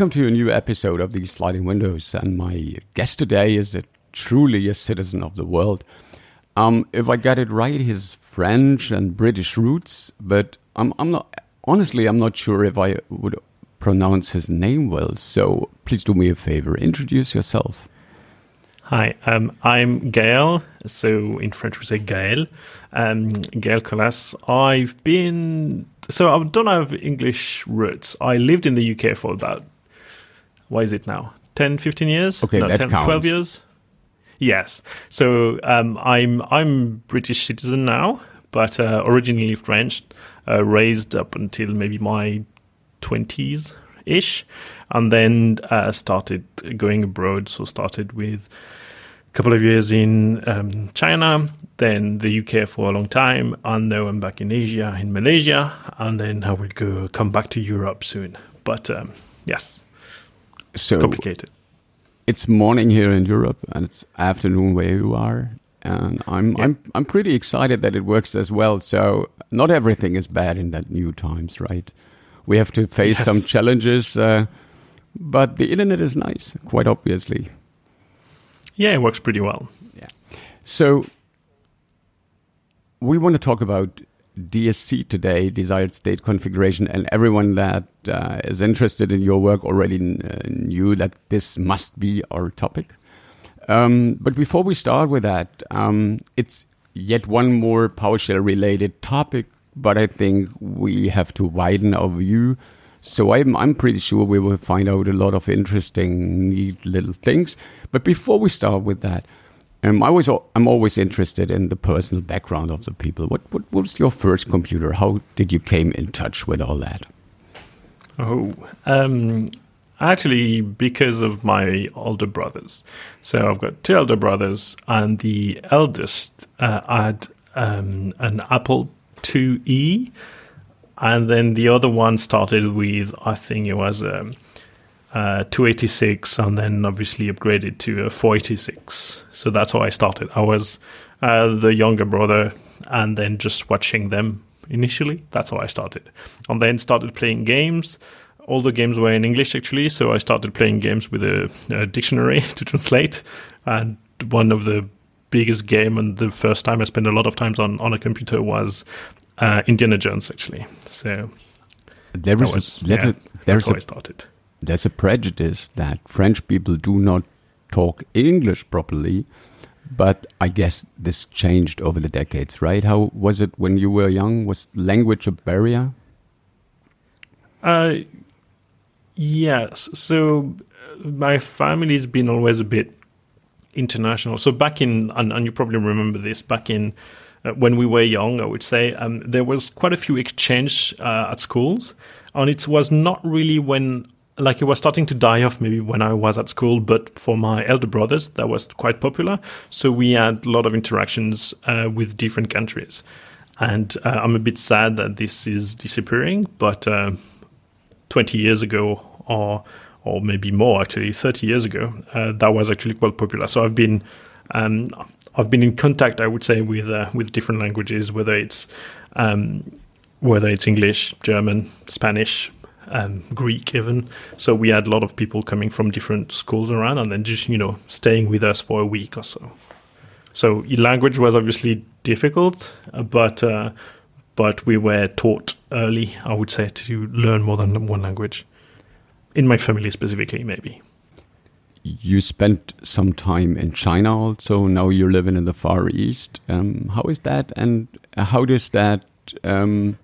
Welcome to a new episode of the sliding windows, and my guest today is a truly a citizen of the world. Um, if I got it right, his French and British roots, but I'm, I'm not honestly I'm not sure if I would pronounce his name well. So please do me a favor, introduce yourself. Hi, um, I'm Gael. So in French we say Gael. Um, Gael Colas. I've been so I don't have English roots. I lived in the UK for about what is it now? 10, 15 years? Okay, no, that 10, counts. 12 years. Yes. So um, I'm I'm British citizen now, but uh, originally French, uh, raised up until maybe my twenties ish, and then uh, started going abroad. So started with a couple of years in um, China, then the UK for a long time, and now I'm back in Asia, in Malaysia, and then I will go come back to Europe soon. But um, yes, So complicated. it's morning here in Europe, and it's afternoon where you are. And I'm Yeah. I'm I'm pretty excited that it works as well. So not everything is bad in that new times, right? We have to face Yes. some challenges, uh, but the internet is nice, quite obviously. Yeah, it works pretty well. Yeah. So we want to talk about DSC today, desired state configuration, and everyone that uh, is interested in your work already uh, knew that this must be our topic. Um, but before we start with that, um, it's yet one more PowerShell related topic, but I think we have to widen our view. So I'm, I'm pretty sure we will find out a lot of interesting, neat little things. But before we start with that, um, I was I'm always interested in the personal background of the people. What, what what was your first computer? How did you came in touch with all that? Oh, um, actually, because of my older brothers. So I've got two elder brothers, and the eldest uh, had um, an Apple IIe, and then the other one started with I think it was um, uh, 286, and then obviously upgraded to a 486. So that's how I started. I was uh, the younger brother, and then just watching them initially. That's how I started, and then started playing games. All the games were in English actually, so I started playing games with a, a dictionary to translate. And one of the biggest game and the first time I spent a lot of times on on a computer was uh, Indiana Jones actually. So There is was yeah, a, that's how I started. There's a prejudice that French people do not talk English properly, but I guess this changed over the decades, right? How was it when you were young? Was language a barrier? Uh, yes. So uh, my family's been always a bit international. So back in, and, and you probably remember this, back in uh, when we were young, I would say um, there was quite a few exchange uh, at schools, and it was not really when. Like it was starting to die off maybe when I was at school, but for my elder brothers, that was quite popular. So we had a lot of interactions uh, with different countries. And uh, I'm a bit sad that this is disappearing, but uh, 20 years ago or or maybe more actually 30 years ago uh, that was actually quite popular so i've been um, i've been in contact i would say with uh, with different languages whether it's um, whether it's english german spanish um, greek even so we had a lot of people coming from different schools around and then just you know staying with us for a week or so so language was obviously difficult uh, but uh, but we were taught early, I would say, to learn more than one language. In my family specifically, maybe. You spent some time in China also. Now you're living in the Far East. Um, how is that, and how does that um,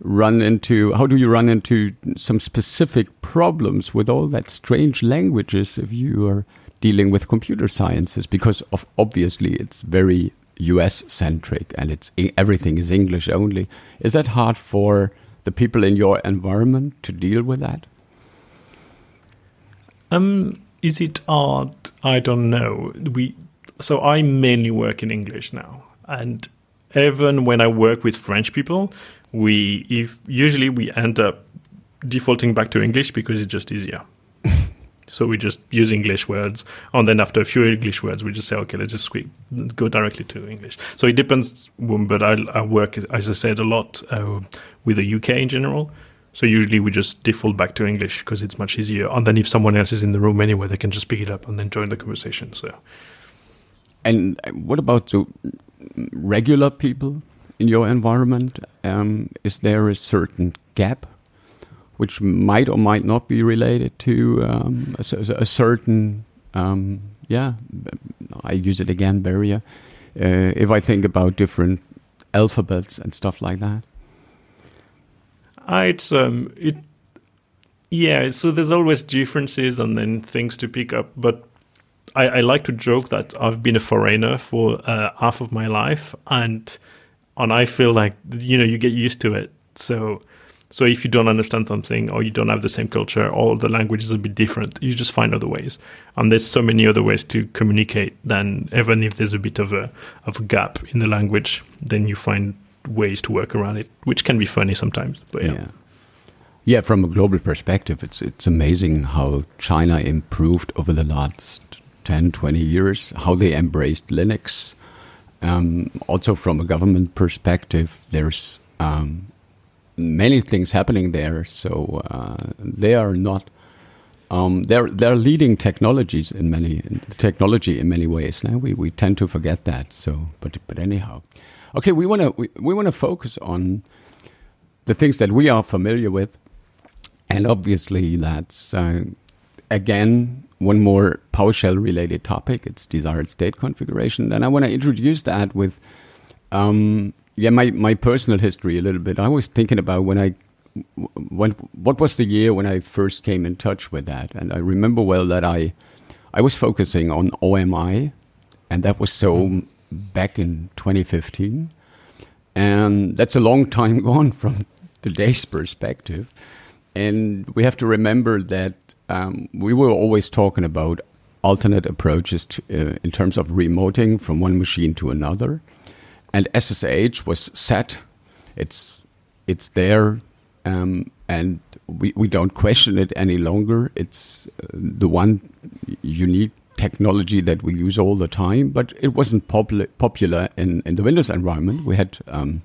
run into? How do you run into some specific problems with all that strange languages if you are dealing with computer sciences? Because of obviously it's very US centric and it's everything is English only. Is that hard for the people in your environment to deal with that? Um, is it hard? I don't know. We so I mainly work in English now, and even when I work with French people, we if usually we end up defaulting back to English because it's just easier. so we just use English words, and then after a few English words, we just say, okay, let's just squeak, go directly to English. So it depends, um, but I, I work, as I said, a lot uh, with the UK in general. So usually we just default back to English because it's much easier. And then if someone else is in the room anyway, they can just pick it up and then join the conversation. So. And what about the regular people in your environment? Um, is there a certain gap which might or might not be related to um, a, a, certain, um, yeah, I use it again, barrier. Uh, if I think about different alphabets and stuff like that. Uh, it's um, it, yeah. So there's always differences and then things to pick up, but I, I like to joke that I've been a foreigner for uh, half of my life, and and I feel like you know you get used to it. So so if you don't understand something or you don't have the same culture or the language is a bit different, you just find other ways. And there's so many other ways to communicate than even if there's a bit of a of a gap in the language, then you find ways to work around it, which can be funny sometimes. But yeah. yeah. Yeah, from a global perspective, it's it's amazing how China improved over the last 10, 20 years, how they embraced Linux. Um, also, from a government perspective, there's um, many things happening there. So uh, they are not. Um, they're they're leading technologies in many technology in many ways. Now we, we tend to forget that. So, but but anyhow, okay, we want to we, we want to focus on the things that we are familiar with, and obviously that's uh, again one more PowerShell related topic. It's desired state configuration, and I want to introduce that with um, yeah, my, my personal history a little bit. I was thinking about when I when what was the year when I first came in touch with that, and I remember well that I I was focusing on OMI, and that was so back in 2015, and that's a long time gone from today's perspective, and we have to remember that um, we were always talking about alternate approaches to, uh, in terms of remoting from one machine to another and SSH was set. It's it's there, um, and we we don't question it any longer. It's uh, the one unique technology that we use all the time, but it wasn't popular popular in, in the Windows environment. We had um,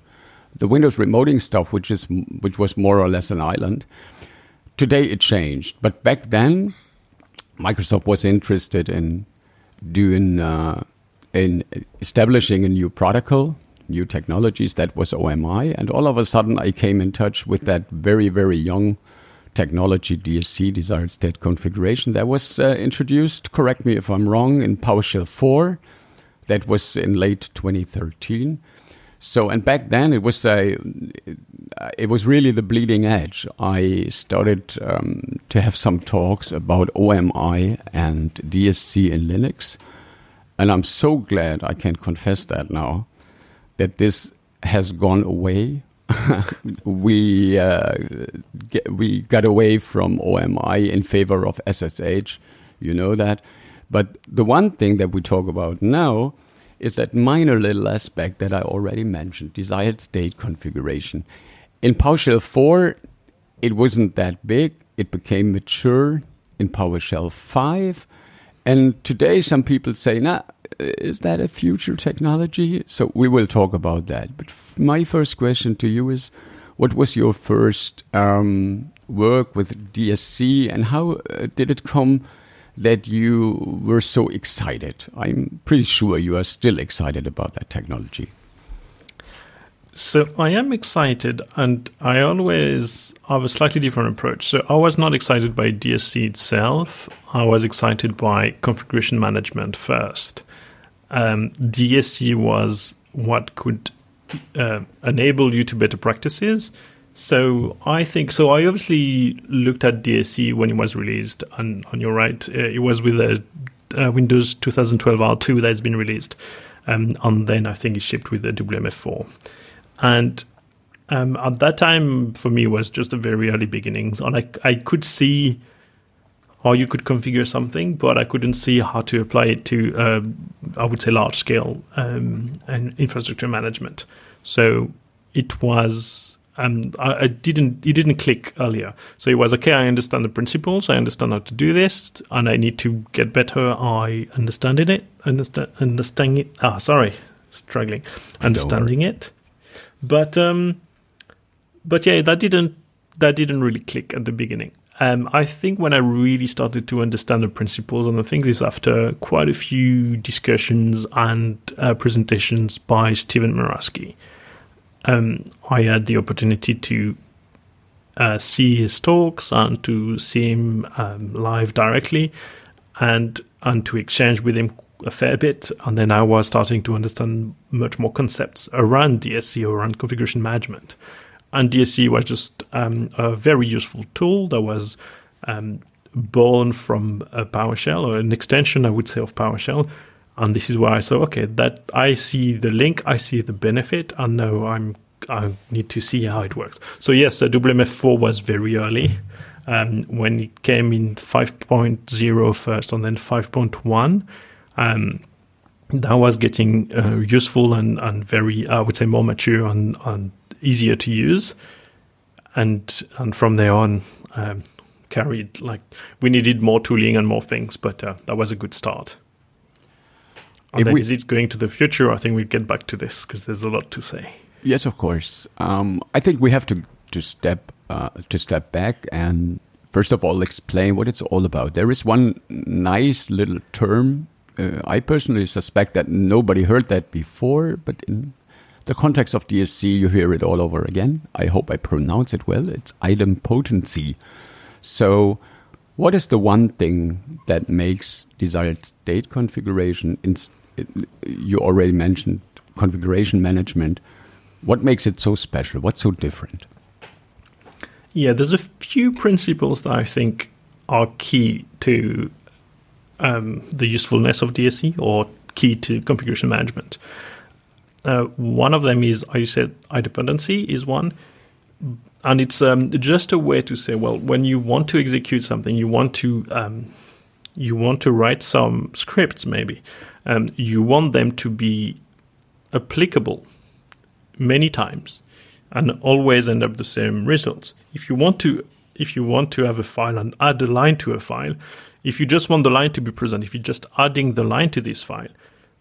the Windows remoting stuff, which is which was more or less an island. Today it changed, but back then, Microsoft was interested in doing uh, in establishing a new protocol, new technologies. That was OMI. And all of a sudden, I came in touch with that very, very young technology, DSC, desired state configuration, that was uh, introduced, correct me if I'm wrong, in PowerShell 4. That was in late 2013. So, and back then it was a, it was really the bleeding edge. I started um, to have some talks about OMI and DSC in Linux. And I'm so glad I can confess that now that this has gone away. we uh, get, we got away from OMI in favor of SSH. You know that. But the one thing that we talk about now is that minor little aspect that I already mentioned, desired state configuration. In PowerShell 4, it wasn't that big. It became mature in PowerShell 5. And today, some people say, nah, is that a future technology? So we will talk about that. But my first question to you is what was your first um, work with DSC and how uh, did it come that you were so excited? I'm pretty sure you are still excited about that technology. So I am excited, and I always have a slightly different approach. So I was not excited by DSC itself. I was excited by configuration management first. Um, DSC was what could uh, enable you to better practices. So I think so. I obviously looked at DSC when it was released, and on your right, uh, it was with a uh, Windows 2012 R2 that's been released, um, and then I think it shipped with the WMF4. And um, at that time, for me, was just the very early beginnings, and I, I could see how you could configure something, but I couldn't see how to apply it to, uh, I would say, large scale um, and infrastructure management. So it was, um, I, I, didn't, it didn't click earlier. So it was okay. I understand the principles. I understand how to do this, and I need to get better. I understanding it, understand, understanding it. Ah, sorry, struggling, understanding it. But um, but yeah, that didn't that didn't really click at the beginning. Um, I think when I really started to understand the principles, and I think this after quite a few discussions and uh, presentations by Steven Murawski, um, I had the opportunity to uh, see his talks and to see him um, live directly, and and to exchange with him a fair bit. And then I was starting to understand much more concepts around DSC, around configuration management. And DSC was just um, a very useful tool that was um, born from a PowerShell or an extension, I would say, of PowerShell. And this is where I saw, okay, that I see the link, I see the benefit, and now I'm I need to see how it works. So yes, the WMF4 was very early. Um, when it came in 5.0 first and then 5.1, um, that was getting uh, useful and, and very, I would say, more mature and, and easier to use. And and from there on, um, carried like we needed more tooling and more things, but uh, that was a good start. And then we, is it going to the future? I think we get back to this because there's a lot to say. Yes, of course. Um, I think we have to to step uh, to step back and first of all explain what it's all about. There is one nice little term. Uh, I personally suspect that nobody heard that before, but in the context of DSC, you hear it all over again. I hope I pronounce it well. It's idempotency. So, what is the one thing that makes desired state configuration? In, you already mentioned configuration management what makes it so special? What's so different? Yeah, there's a few principles that I think are key to um, the usefulness of DSC or key to configuration management. Uh, one of them is, I said, idempotency is one. And it's um, just a way to say, well, when you want to execute something, you want to um, you want to write some scripts, maybe. Um, you want them to be applicable many times and always end up the same results. If you want to if you want to have a file and add a line to a file, if you just want the line to be present, if you're just adding the line to this file,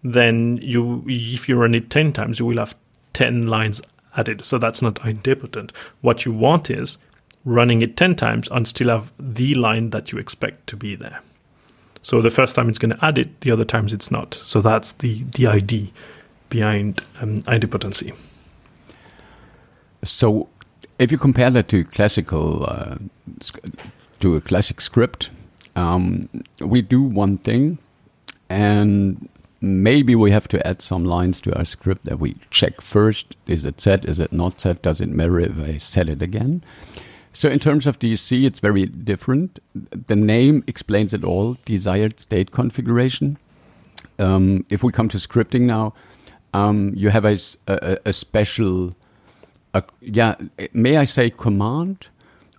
then you if you run it 10 times, you will have 10 lines added. So that's not idempotent. What you want is running it 10 times and still have the line that you expect to be there. So the first time it's going to add it, the other times it's not. So that's the, the idea behind um, idempotency. So, if you compare that to classical, uh, to a classic script, um, we do one thing, and maybe we have to add some lines to our script that we check first: is it set? Is it not set? Does it matter if I set it again? So, in terms of DSC, it's very different. The name explains it all: desired state configuration. Um, if we come to scripting now, um, you have a, a, a special a, yeah, may I say command?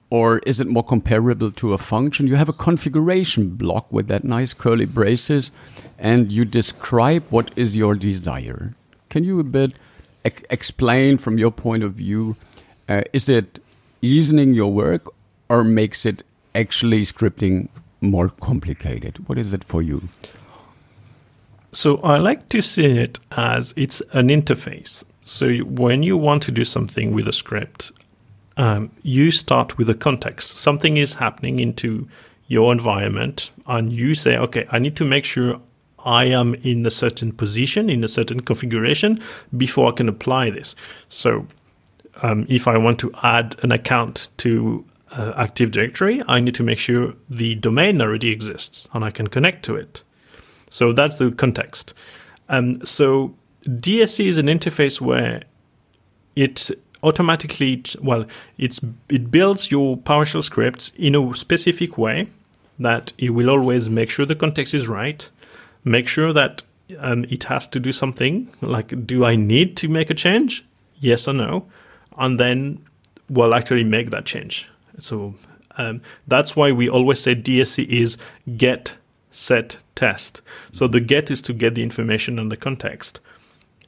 Or is it more comparable to a function? You have a configuration block with that nice curly braces, and you describe what is your desire. Can you a bit explain from your point of view? Uh, is it easing your work, or makes it actually scripting more complicated? What is it for you? So I like to see it as it's an interface. So when you want to do something with a script, um, you start with a context. Something is happening into your environment, and you say, okay, I need to make sure I am in a certain position, in a certain configuration before I can apply this. So um, if I want to add an account to uh, Active Directory, I need to make sure the domain already exists and I can connect to it. So that's the context. Um, so DSC is an interface where it automatically well it's it builds your PowerShell scripts in a specific way that it will always make sure the context is right, make sure that um, it has to do something like do I need to make a change? Yes or no, and then we'll actually make that change. So um, that's why we always say DSC is get set test. So the get is to get the information and the context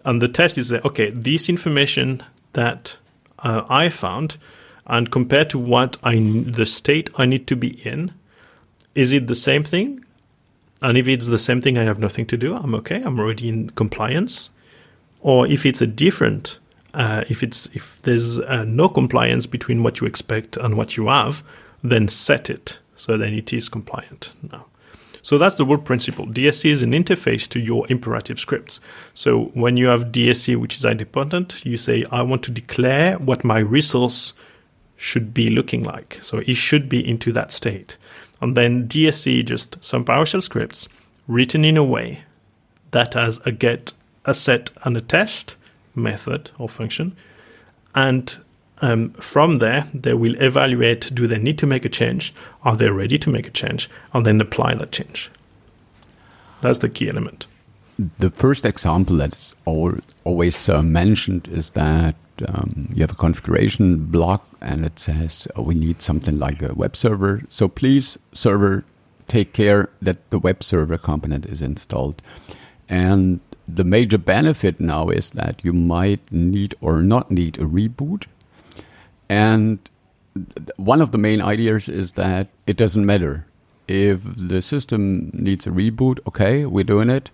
and the test is that okay, this information that uh, I found, and compared to what I the state I need to be in, is it the same thing? And if it's the same thing, I have nothing to do. I'm okay. I'm already in compliance. Or if it's a different uh, if it's if there's uh, no compliance between what you expect and what you have, then set it so then it is compliant now. So that's the whole principle. DSC is an interface to your imperative scripts. So when you have DSC, which is independent, you say, I want to declare what my resource should be looking like. So it should be into that state. And then DSC, just some PowerShell scripts written in a way that has a get, a set, and a test method or function. And um, from there, they will evaluate do they need to make a change? Are they ready to make a change? And then apply that change. That's the key element. The first example that's always uh, mentioned is that um, you have a configuration block and it says oh, we need something like a web server. So please, server, take care that the web server component is installed. And the major benefit now is that you might need or not need a reboot and one of the main ideas is that it doesn't matter if the system needs a reboot. Okay, we're doing it,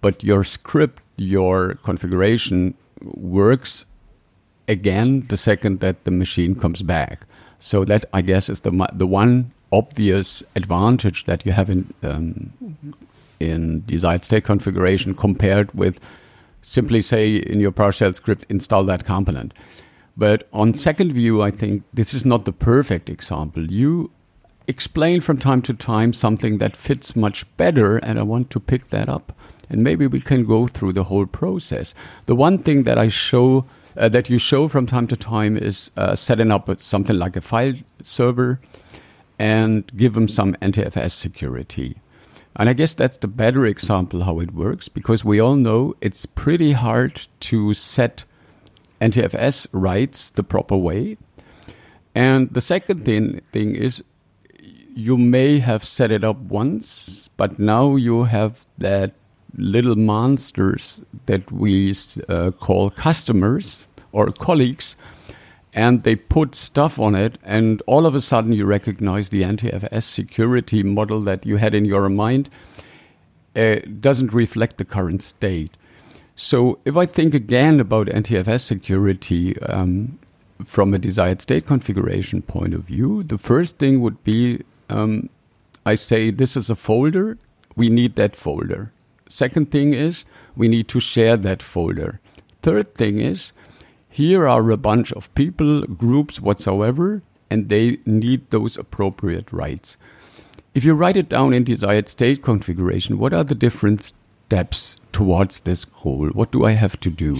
but your script, your configuration works again the second that the machine comes back. So that I guess is the the one obvious advantage that you have in um, in desired state configuration compared with simply say in your PowerShell script install that component. But on second view, I think this is not the perfect example. You explain from time to time something that fits much better, and I want to pick that up. And maybe we can go through the whole process. The one thing that I show, uh, that you show from time to time, is uh, setting up something like a file server and give them some NTFS security. And I guess that's the better example how it works because we all know it's pretty hard to set NTFS rights the proper way. And the second thing, thing is you may have set it up once, but now you have that little monsters that we uh, call customers or colleagues, and they put stuff on it, and all of a sudden you recognize the NTFS security model that you had in your mind uh, doesn't reflect the current state. So if I think again about NTFS security um, from a desired state configuration point of view, the first thing would be um, I say this is a folder, we need that folder. Second thing is we need to share that folder. Third thing is here are a bunch of people, groups whatsoever, and they need those appropriate rights. If you write it down in desired state configuration, what are the different steps towards this goal? What do I have to do?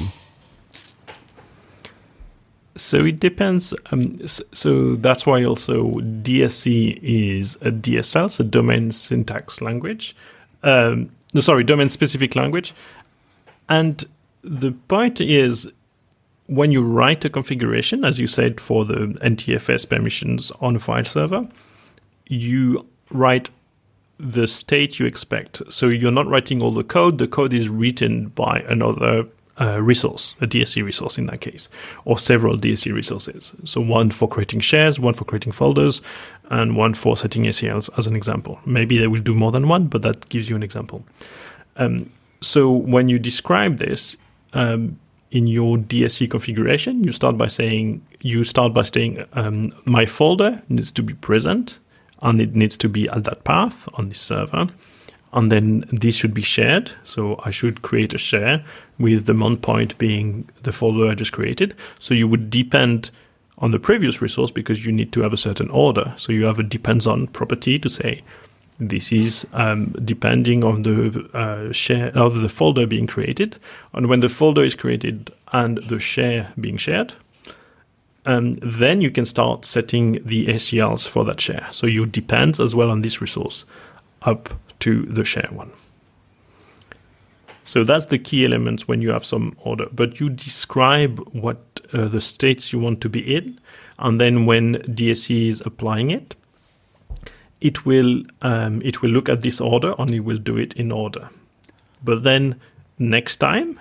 So it depends. Um, so that's why also DSC is a DSL, so domain syntax language. Um, no, sorry, domain specific language. And the point is when you write a configuration, as you said, for the NTFS permissions on a file server, you write the state you expect. So you're not writing all the code. The code is written by another uh, resource, a DSC resource in that case, or several DSC resources. So one for creating shares, one for creating folders, and one for setting ACLs as an example. Maybe they will do more than one, but that gives you an example. Um, so when you describe this um, in your DSC configuration, you start by saying you start by saying um, my folder needs to be present and it needs to be at that path on this server. And then this should be shared. So I should create a share with the mount point being the folder I just created. So you would depend on the previous resource because you need to have a certain order. So you have a depends on property to say this is um, depending on the uh, share of the folder being created. And when the folder is created and the share being shared, um, then you can start setting the ACLs for that share. So you depend as well on this resource up to the share one. So that's the key elements when you have some order. But you describe what uh, the states you want to be in, and then when DSC is applying it, it will um, it will look at this order and it will do it in order. But then next time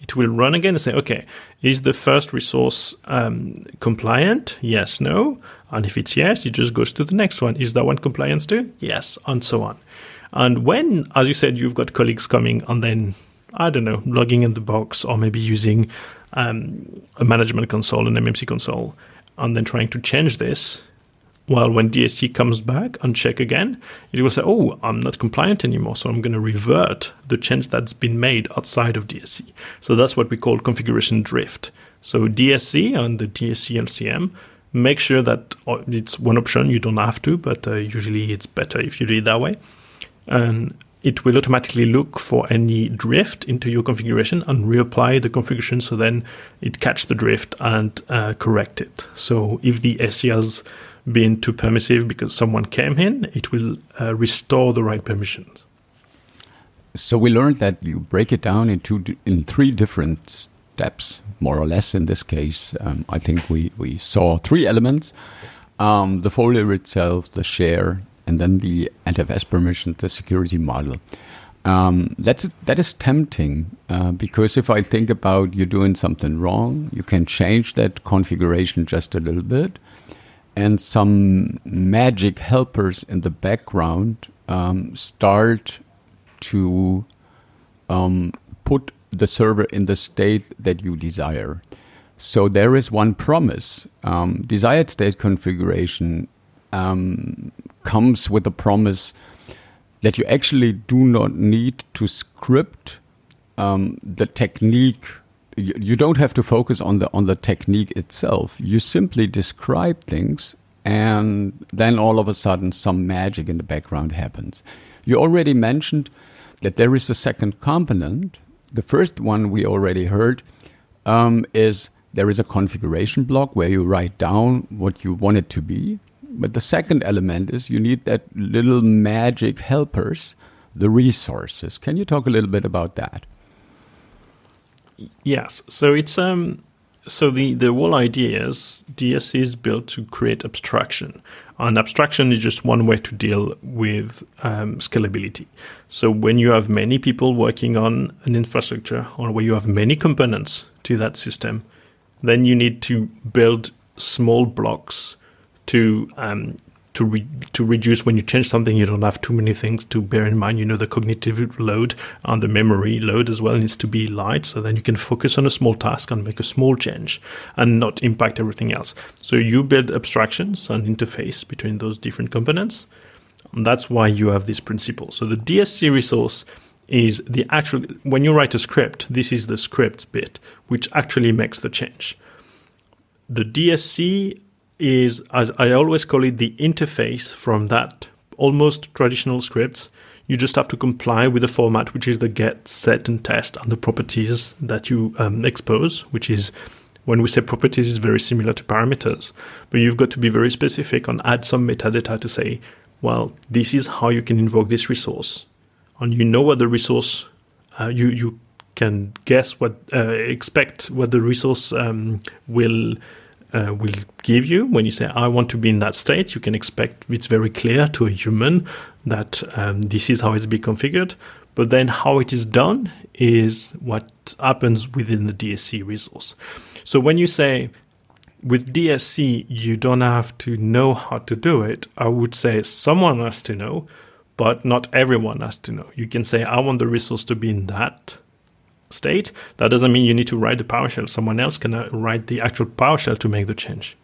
it will run again and say, okay, is the first resource um, compliant? Yes, no. And if it's yes, it just goes to the next one. Is that one compliant too? Yes, and so on. And when, as you said, you've got colleagues coming and then, I don't know, logging in the box or maybe using um, a management console, an MMC console, and then trying to change this, well, when DSC comes back and check again, it will say, "Oh, I'm not compliant anymore, so I'm going to revert the change that's been made outside of DSC." So that's what we call configuration drift. So DSC and the DSC LCM make sure that uh, it's one option. You don't have to, but uh, usually it's better if you do it that way. And it will automatically look for any drift into your configuration and reapply the configuration so then it catch the drift and uh, correct it. So if the ACL's been too permissive because someone came in, it will uh, restore the right permissions. So we learned that you break it down into in three different steps, more or less. In this case, um, I think we we saw three elements: um, the folder itself, the share, and then the NFS permission, the security model. Um, that's that is tempting uh, because if I think about you doing something wrong, you can change that configuration just a little bit, and some magic helpers in the background um, start to um, put the server in the state that you desire. So there is one promise. Um, desired state configuration um, comes with a promise that you actually do not need to script um, the technique. You, don't have to focus on the on the technique itself. You simply describe things, and then all of a sudden, some magic in the background happens. You already mentioned that there is a second component. The first one we already heard um, is there is a configuration block where you write down what you want it to be. But the second element is you need that little magic helpers, the resources. Can you talk a little bit about that? Yes. So it's um so the the whole idea is DSC is built to create abstraction, and abstraction is just one way to deal with um, scalability. So when you have many people working on an infrastructure, or where you have many components to that system, then you need to build small blocks to um, to re- to reduce when you change something you don't have too many things to bear in mind. You know the cognitive load and the memory load as well needs to be light so then you can focus on a small task and make a small change and not impact everything else. So you build abstractions and interface between those different components and that's why you have this principle so the dsc resource is the actual when you write a script this is the script bit which actually makes the change. The dsc is, as I always call it, the interface from that almost traditional scripts. You just have to comply with the format, which is the get, set, and test, and the properties that you um, expose, which is when we say properties is very similar to parameters, but you've got to be very specific and add some metadata to say, well, this is how you can invoke this resource, and you know what the resource uh, you you can guess what uh, expect what the resource um, will uh, will give you when you say i want to be in that state you can expect it's very clear to a human that um, this is how it's be configured. But then how it is done is what happens within the dsc resource. So when you say with dsc you don't have to know how to do it i would say someone has to know but not everyone has to know. You can say i want the resource to be in that state. That doesn't mean you need to write the PowerShell. Someone else can uh, write the actual PowerShell to make the change.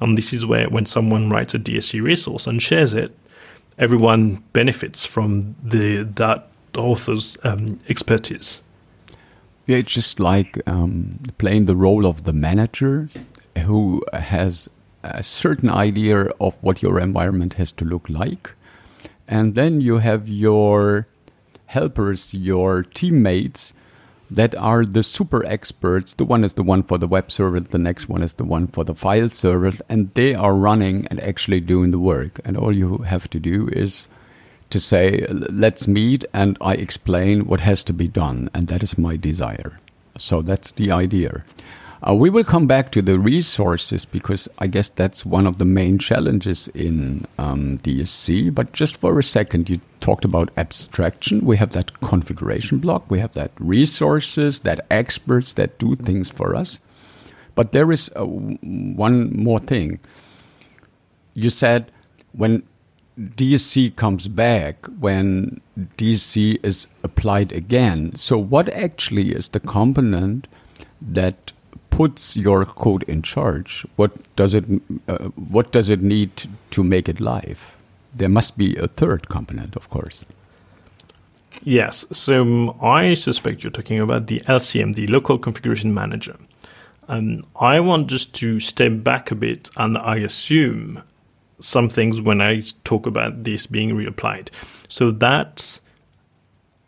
And this is where when someone writes a DSC resource and shares it, everyone benefits from the that author's um, expertise. Yeah, it's just like um, playing the role of the manager who has a certain idea of what your environment has to look like. And then you have your helpers, your teammates that are the super experts. The one is the one for the web server, the next one is the one for the file server, and they are running and actually doing the work. And all you have to do is to say, let's meet and I explain what has to be done. And that is my desire. So that's the idea. Uh, we will come back to the resources because I guess that's one of the main challenges in um, DSC. But just for a second, you talked about abstraction. We have that configuration block, we have that resources, that experts that do things for us. But there is uh, one more thing. You said when DSC comes back, when DSC is applied again. So, what actually is the component that puts your code in charge, what does it uh, what does it need to make it live? There must be a third component, of course. Yes. So um, I suspect you're talking about the LCM, the local configuration manager. And I want just to step back a bit and I assume some things when I talk about this being reapplied. So that's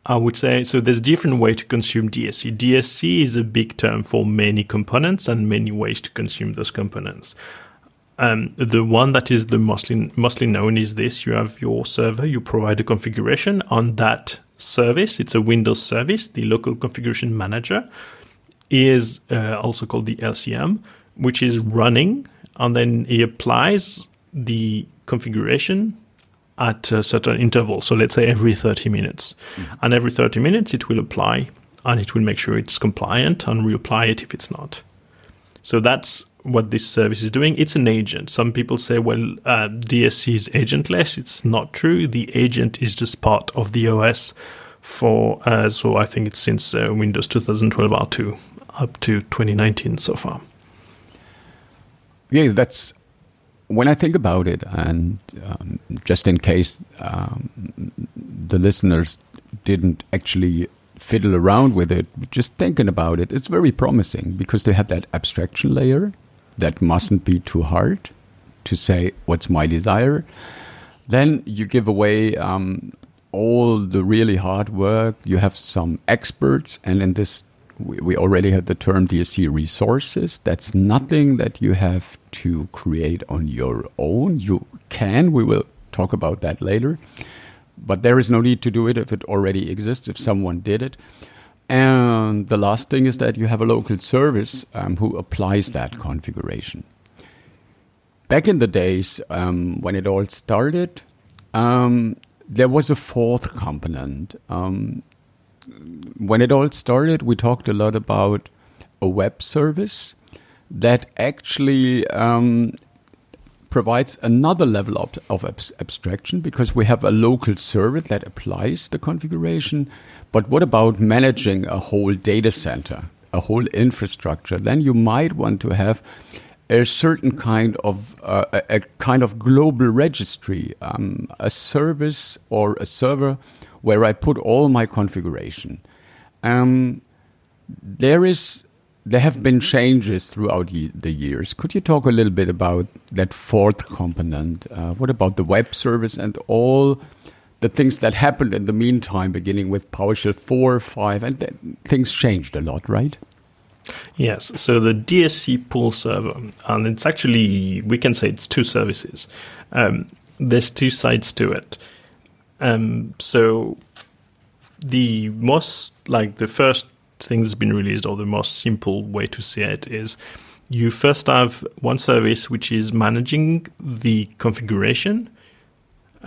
I would say so. There's different way to consume DSC. DSC is a big term for many components and many ways to consume those components. Um, the one that is the mostly mostly known is this: you have your server, you provide a configuration on that service. It's a Windows service. The local configuration manager is uh, also called the LCM, which is running, and then it applies the configuration at a certain interval. So let's say every 30 minutes. Mm-hmm. And every 30 minutes, it will apply and it will make sure it's compliant and reapply it if it's not. So that's what this service is doing. It's an agent. Some people say, well, uh, DSC is agentless. It's not true. The agent is just part of the OS for, uh, so I think it's since uh, Windows 2012 R2 up to 2019 so far. Yeah, that's when I think about it, and um, just in case um, the listeners didn't actually fiddle around with it, just thinking about it, it's very promising because they have that abstraction layer that mustn't be too hard to say what's my desire. Then you give away um, all the really hard work. You have some experts, and in this we, we already have the term DSC resources. That's nothing that you have to create on your own. You can, we will talk about that later. But there is no need to do it if it already exists, if someone did it. And the last thing is that you have a local service um, who applies that configuration. Back in the days um, when it all started, um, there was a fourth component. Um, when it all started, we talked a lot about a web service that actually um, provides another level of, of abstraction because we have a local server that applies the configuration. But what about managing a whole data center, a whole infrastructure? Then you might want to have a certain kind of uh, a, a, kind of global registry, um, a service or a server where I put all my configuration. Um, there is there have been changes throughout the years. Could you talk a little bit about that fourth component? Uh, what about the web service and all the things that happened in the meantime, beginning with PowerShell 4, 5, and things changed a lot, right? Yes, so the DSC pull server, and it's actually, we can say it's two services. Um, there's two sides to it. Um, so the most like the first thing that's been released, or the most simple way to see it is you first have one service which is managing the configuration.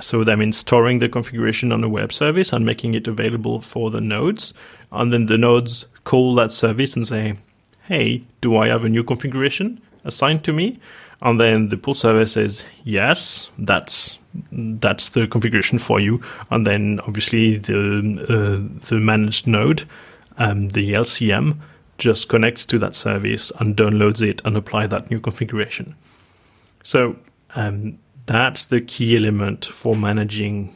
So that means storing the configuration on a web service and making it available for the nodes. And then the nodes call that service and say, hey, do I have a new configuration assigned to me? And then the pull service says, yes, that's that's the configuration for you. And then obviously the uh, the managed node, um, the LCM, just connects to that service and downloads it and apply that new configuration. So um, that's the key element for managing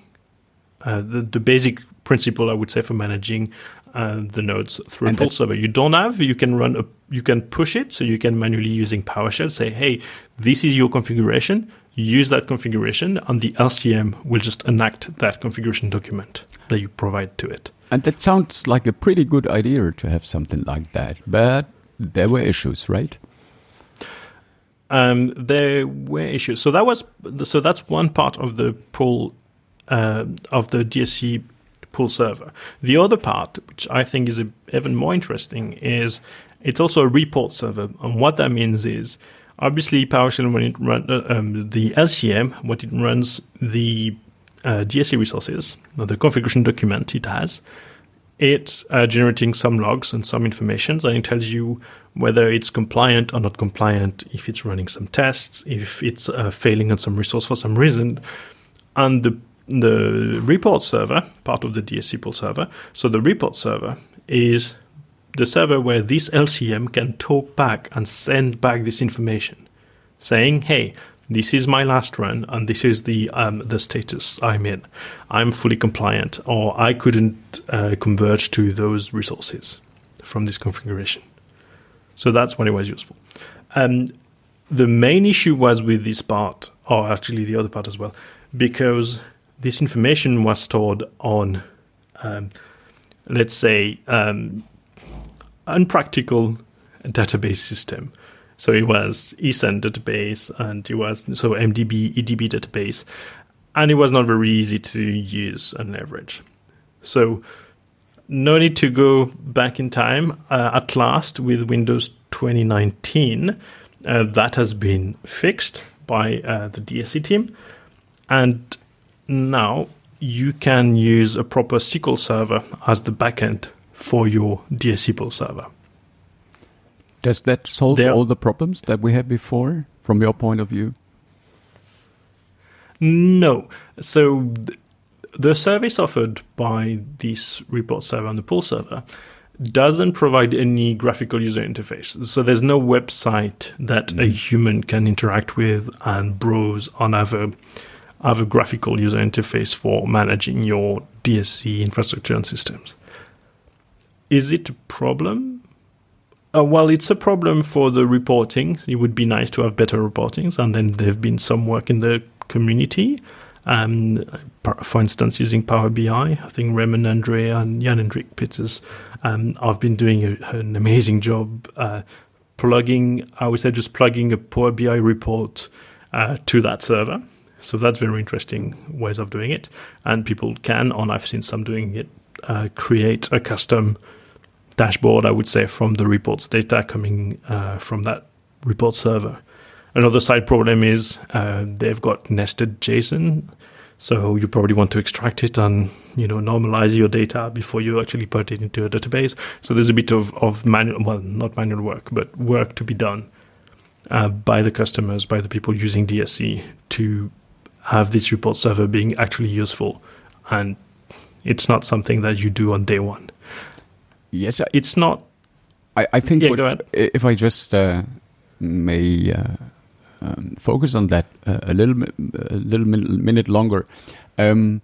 uh, the, the basic principle, I would say, for managing uh, the nodes through and a pull server. You don't have, you can run a, you can push it, so you can manually using PowerShell say, hey, this is your configuration. Use that configuration, and the LCM will just enact that configuration document that you provide to it. And that sounds like a pretty good idea to have something like that, but there were issues, right? Um, there were issues. So that was so that's one part of the pull uh, of the DSC pull server. The other part, which I think is a, even more interesting, is it's also a report server. And what that means is obviously PowerShell, when it runs uh, um, the LCM, what it runs the uh, DSC resources, the configuration document it has, it's uh, generating some logs and some information, and it tells you whether it's compliant or not compliant, if it's running some tests, if it's uh, failing on some resource for some reason. And the the report server, part of the DSC pull server. So the report server is the server where this LCM can talk back and send back this information, saying, "Hey, this is my last run, and this is the um, the status I'm in. I'm fully compliant, or I couldn't uh, converge to those resources from this configuration." So that's when it was useful. Um, the main issue was with this part, or actually the other part as well, because this information was stored on, um, let's say, um, unpractical database system. So it was ESENT database and it was so MDB, EDB database, and it was not very easy to use and leverage. So no need to go back in time. Uh, at last, with Windows 2019, uh, that has been fixed by uh, the DSC team, and now you can use a proper SQL server as the backend for your DSC pull server. Does that solve there, all the problems that we had before, from your point of view? No. So th- the service offered by this report server and the pull server doesn't provide any graphical user interface. So there's no website that mm. a human can interact with and browse on other have a graphical user interface for managing your DSC infrastructure and systems. Is it a problem? Uh, well, it's a problem for the reporting. It would be nice to have better reportings, and then there have been some work in the community. Um, for instance, using Power BI, I think Raimund Andrée and Jan Hendrik Peters um, have been doing a, an amazing job uh, plugging, I would say, just plugging a Power BI report uh, to that server. So that's very interesting ways of doing it. And people can, and I've seen some doing it, uh, create a custom dashboard, I would say, from the reports data coming uh, from that report server. Another side problem is uh, they've got nested JSON. So you probably want to extract it and you know normalize your data before you actually put it into a database. So there's a bit of, of manual, well, not manual work, but work to be done uh, by the customers, by the people using DSC to have this report server being actually useful. And it's not something that you do on day one. Yes, it's not. I, I think yeah, what, if I just uh, may uh, um, focus on that uh, a little, a little minute longer. Um,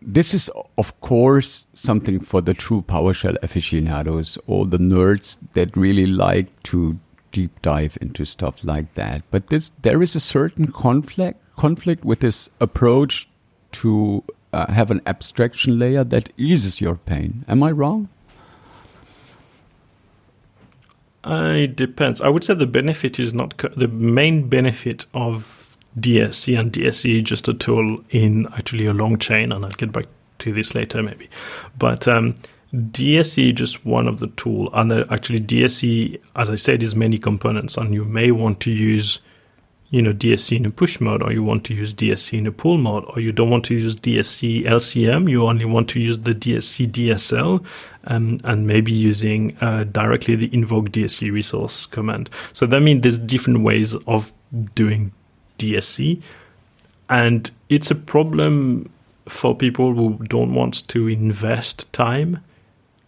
this is, of course, something for the true PowerShell aficionados or the nerds that really like to deep dive into stuff like that. But this there is a certain conflict conflict with this approach to uh, have an abstraction layer that eases your pain. Am I wrong? Uh, it depends. I would say the benefit is not co- the main benefit of DSC and DSC is just a tool in actually a long chain, and I'll get back to this later maybe. But um, DSC just one of the tool, and actually DSC, as I said, is many components, and you may want to use, you know, DSC in a push mode, or you want to use DSC in a pull mode, or you don't want to use DSC LCM, you only want to use the DSC DSL, um, and maybe using uh, directly the invoke DSC resource command. So that means there's different ways of doing DSC, and it's a problem for people who don't want to invest time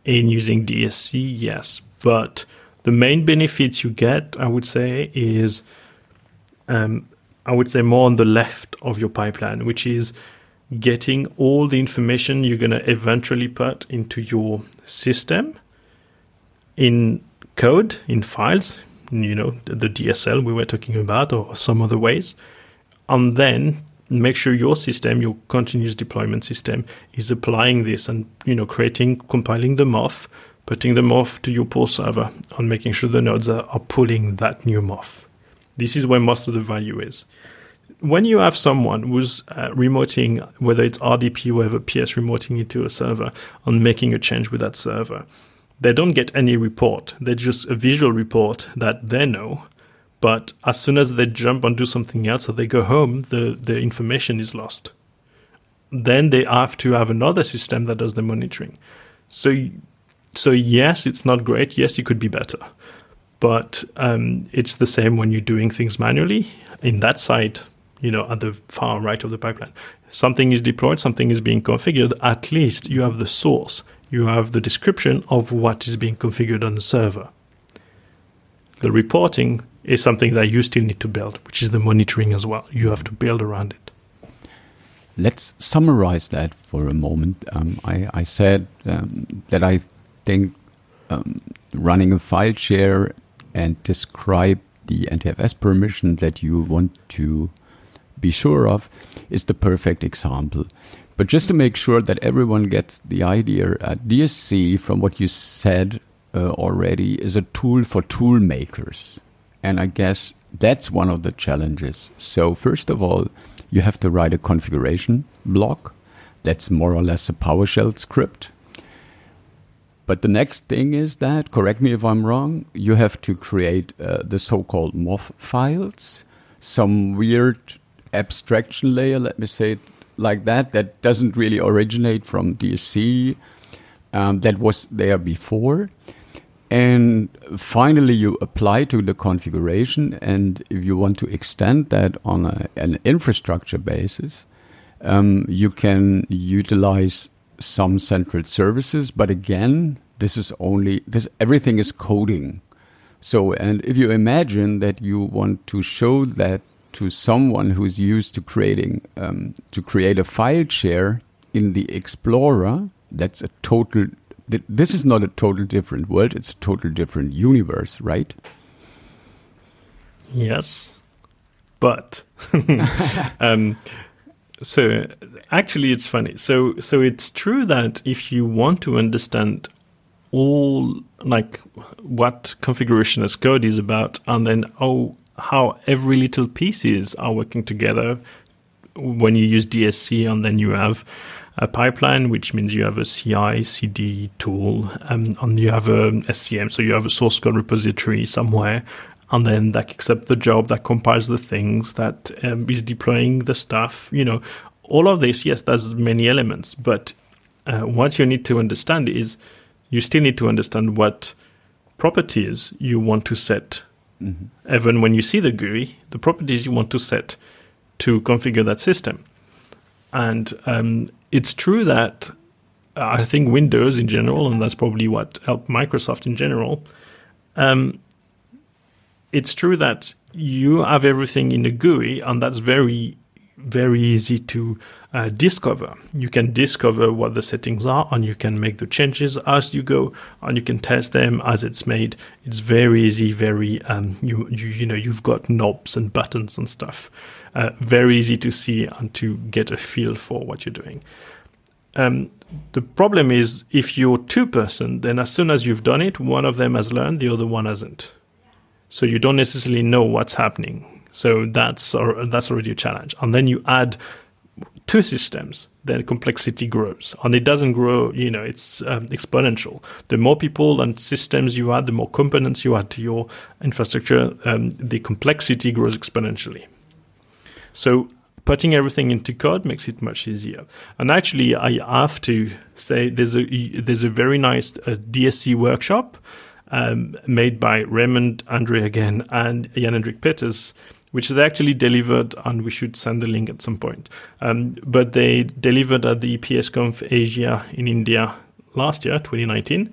in using DSC, yes. But the main benefits you get, I would say, is um, I would say more on the left of your pipeline, which is getting all the information you're going to eventually put into your system in code, in files, you know, the DSL we were talking about, or some other ways, and then make sure your system, your continuous deployment system, is applying this and you know creating, compiling them off, putting them off to your pull server, and making sure the nodes are, are pulling that new MOF. This is where most of the value is. When you have someone who's uh, remoting, whether it's RDP or whatever PS remoting into a server and making a change with that server, they don't get any report. They're just a visual report that they know but as soon as they jump and do something else or they go home, the, the information is lost. Then they have to have another system that does the monitoring. So, so yes, it's not great. Yes, it could be better. But um, it's the same when you're doing things manually. In that side, you know, at the far right of the pipeline, something is deployed, something is being configured. At least you have the source. you have the description of what is being configured on the server. The reporting is something that you still need to build, which is the monitoring as well. You have to build around it. Let's summarize that for a moment. Um, I, I, said um, that I think um, running a file share and describe the NTFS permission that you want to be sure of is the perfect example. But just to make sure that everyone gets the idea, uh, DSC, from what you said uh, already, is a tool for tool makers. And I guess that's one of the challenges. So, first of all, you have to write a configuration block. That's more or less a PowerShell script. But the next thing is that, correct me if I'm wrong, you have to create uh, the so called MOF files, some weird abstraction layer, let me say it like that, that doesn't really originate from DSC, um, that was there before. And finally, you apply to the configuration. And if you want to extend that on a, an infrastructure basis, um, you can utilize some central services. But again, this is only this. Everything is coding. So, and if you imagine that you want to show that to someone who's used to creating um, to create a file share in the Explorer, that's a total this is not a total different world, it's a total different universe, right? Yes. But um, so actually it's funny. So so it's true that if you want to understand all like what configuration as code is about and then oh how every little pieces are working together when you use DSC and then you have a pipeline, which means you have a CI CD tool, um, and you have a SCM, so you have a source code repository somewhere, and then that kicks up the job that compiles the things that um, is deploying the stuff. You know, all of this, yes, there's many elements, but uh, what you need to understand is you still need to understand what properties you want to set. Mm-hmm. Even when you see the GUI, the properties you want to set to configure that system. And um, it's true that I think Windows in general, and that's probably what helped Microsoft in general. Um, it's true that you have everything in a GUI, and that's very, very easy to uh, discover. You can discover what the settings are, and you can make the changes as you go, and you can test them as it's made. It's very easy, very um, you you you know you've got knobs and buttons and stuff. Uh, very easy to see and to get a feel for what you're doing. Um, the problem is if you're two person, then as soon as you've done it, one of them has learned, the other one hasn't. So you don't necessarily know what's happening. So that's that's already a challenge. And then you add two systems, then complexity grows, and it doesn't grow. You know, it's um, exponential. The more people and systems you add, the more components you add to your infrastructure, um, the complexity grows exponentially. So putting everything into code makes it much easier. And actually, I have to say there's a there's a very nice uh, DSC workshop um, made by Raimund Andrée again and Jan Hendrik Peters, which they actually delivered, and we should send the link at some point. Um, but they delivered at the PSConf Asia in India last year, 2019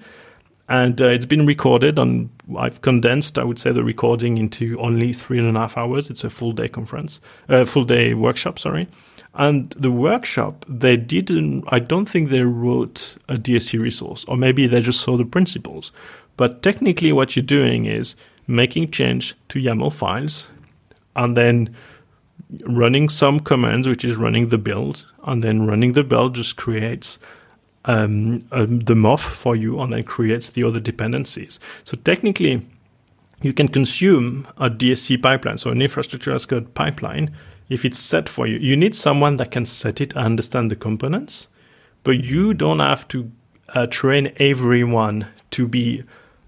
and uh, it's been recorded and i've condensed i would say the recording into only three and a half hours. It's a full day conference uh, full day workshop sorry. And the workshop they didn't i don't think they wrote a dsc resource or maybe they just saw the principles. But technically what you're doing is making change to yaml files and then running some commands which is running the build and then running the build just creates um, um, the MOF for you and then creates the other dependencies. So technically, you can consume a DSC pipeline, so an infrastructure as code pipeline, if it's set for you. You need someone that can set it and understand the components, but you don't have to uh, train everyone to be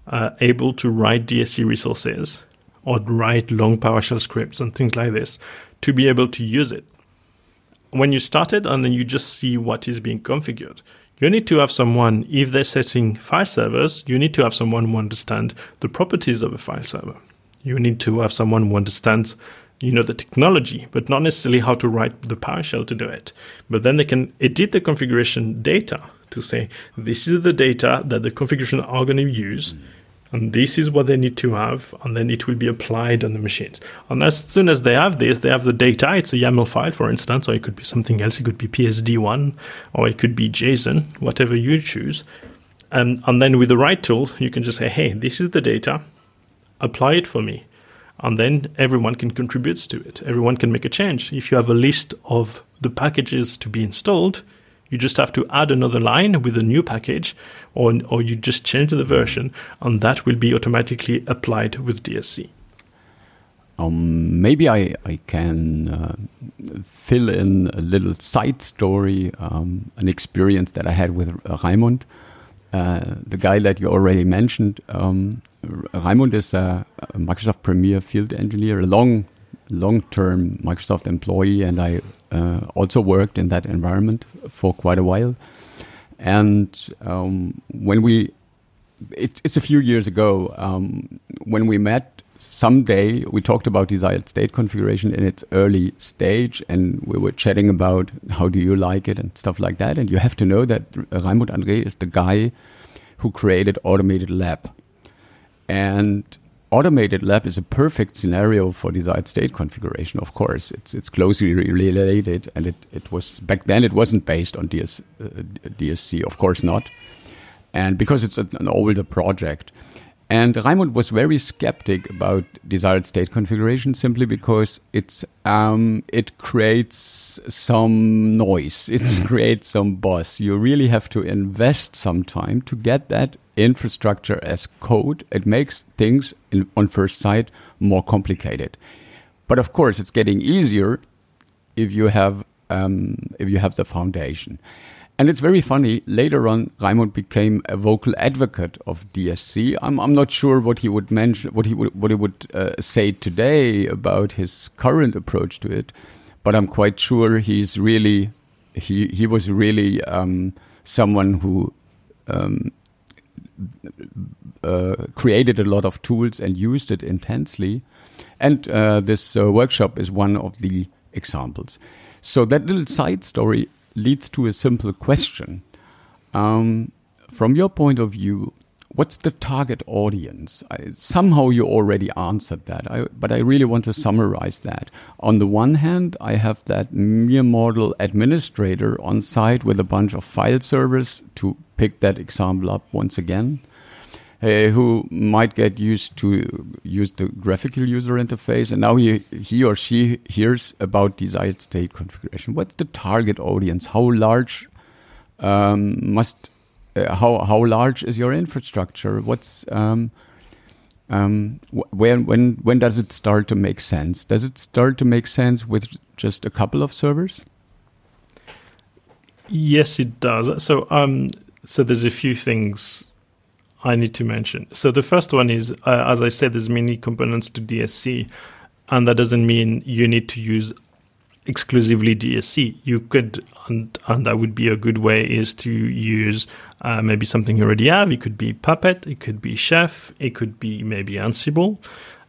uh, able to write DSC resources or write long PowerShell scripts and things like this to be able to use it. When you start it and then you just see what is being configured, you need to have someone, if they're setting file servers, you need to have someone who understands the properties of a file server. You need to have someone who understands you know the technology, but not necessarily how to write the PowerShell to do it. But then they can edit the configuration data to say this is the data that the configuration are going to use. Mm and this is what they need to have, and then it will be applied on the machines. And as soon as they have this, they have the data. It's a YAML file, for instance, or it could be something else. It could be PSD1, or it could be JSON, whatever you choose. And, and then with the right tool, you can just say, hey, this is the data, apply it for me. And then everyone can contribute to it. Everyone can make a change. If you have a list of the packages to be installed, you just have to add another line with a new package, or, or you just change the version, and that will be automatically applied with DSC. Um, maybe I, I can uh, fill in a little side story, um, an experience that I had with Raimund, uh, the guy that you already mentioned. Um, Raimund is a, a, Microsoft Premier field engineer, a long, long-term Microsoft employee, and I uh, also worked in that environment for quite a while. And um, when we, it, it's a few years ago, um, when we met someday, we talked about desired state configuration in its early stage, and we were chatting about how do you like it and stuff like that. And you have to know that Raimund Andrée is the guy who created AutomatedLab. And automated lab is a perfect scenario for desired state configuration. Of course, it's it's closely related, and it, it was back then it wasn't based on DS, uh, DSC, of course not, and because it's an older project. And Raimund was very skeptic about desired state configuration simply because it's um, it creates some noise, it creates some buzz. You really have to invest some time to get that infrastructure as code. It makes things in, on first sight more complicated. But of course, it's getting easier if you have um, if you have the foundation. And it's very funny. Later on, Raimund became a vocal advocate of DSC. I'm, I'm not sure what he would mention, what he would, what he would uh, say today about his current approach to it. But I'm quite sure he's really, he, he was really um, someone who um, uh, created a lot of tools and used it intensely. And uh, this uh, workshop is one of the examples. So that little side story leads to a simple question. Um, from your point of view, what's the target audience? I, somehow you already answered that, I, but I really want to summarize that. On the one hand, I have that mere model administrator on site with a bunch of file servers to pick that example up once again. Uh, who might get used to use the graphical user interface, and now he, he or she hears about desired state configuration. What's the target audience? How large um, must uh, how how large is your infrastructure? What's um, um, when when when does it start to make sense? Does it start to make sense with just a couple of servers? Yes, it does. So um, so there's a few things I need to mention. So the first one is, uh, as I said, there's many components to DSC, and that doesn't mean you need to use exclusively DSC. You could, and, and that would be a good way, is to use uh, maybe something you already have. It could be Puppet, it could be Chef, it could be maybe Ansible.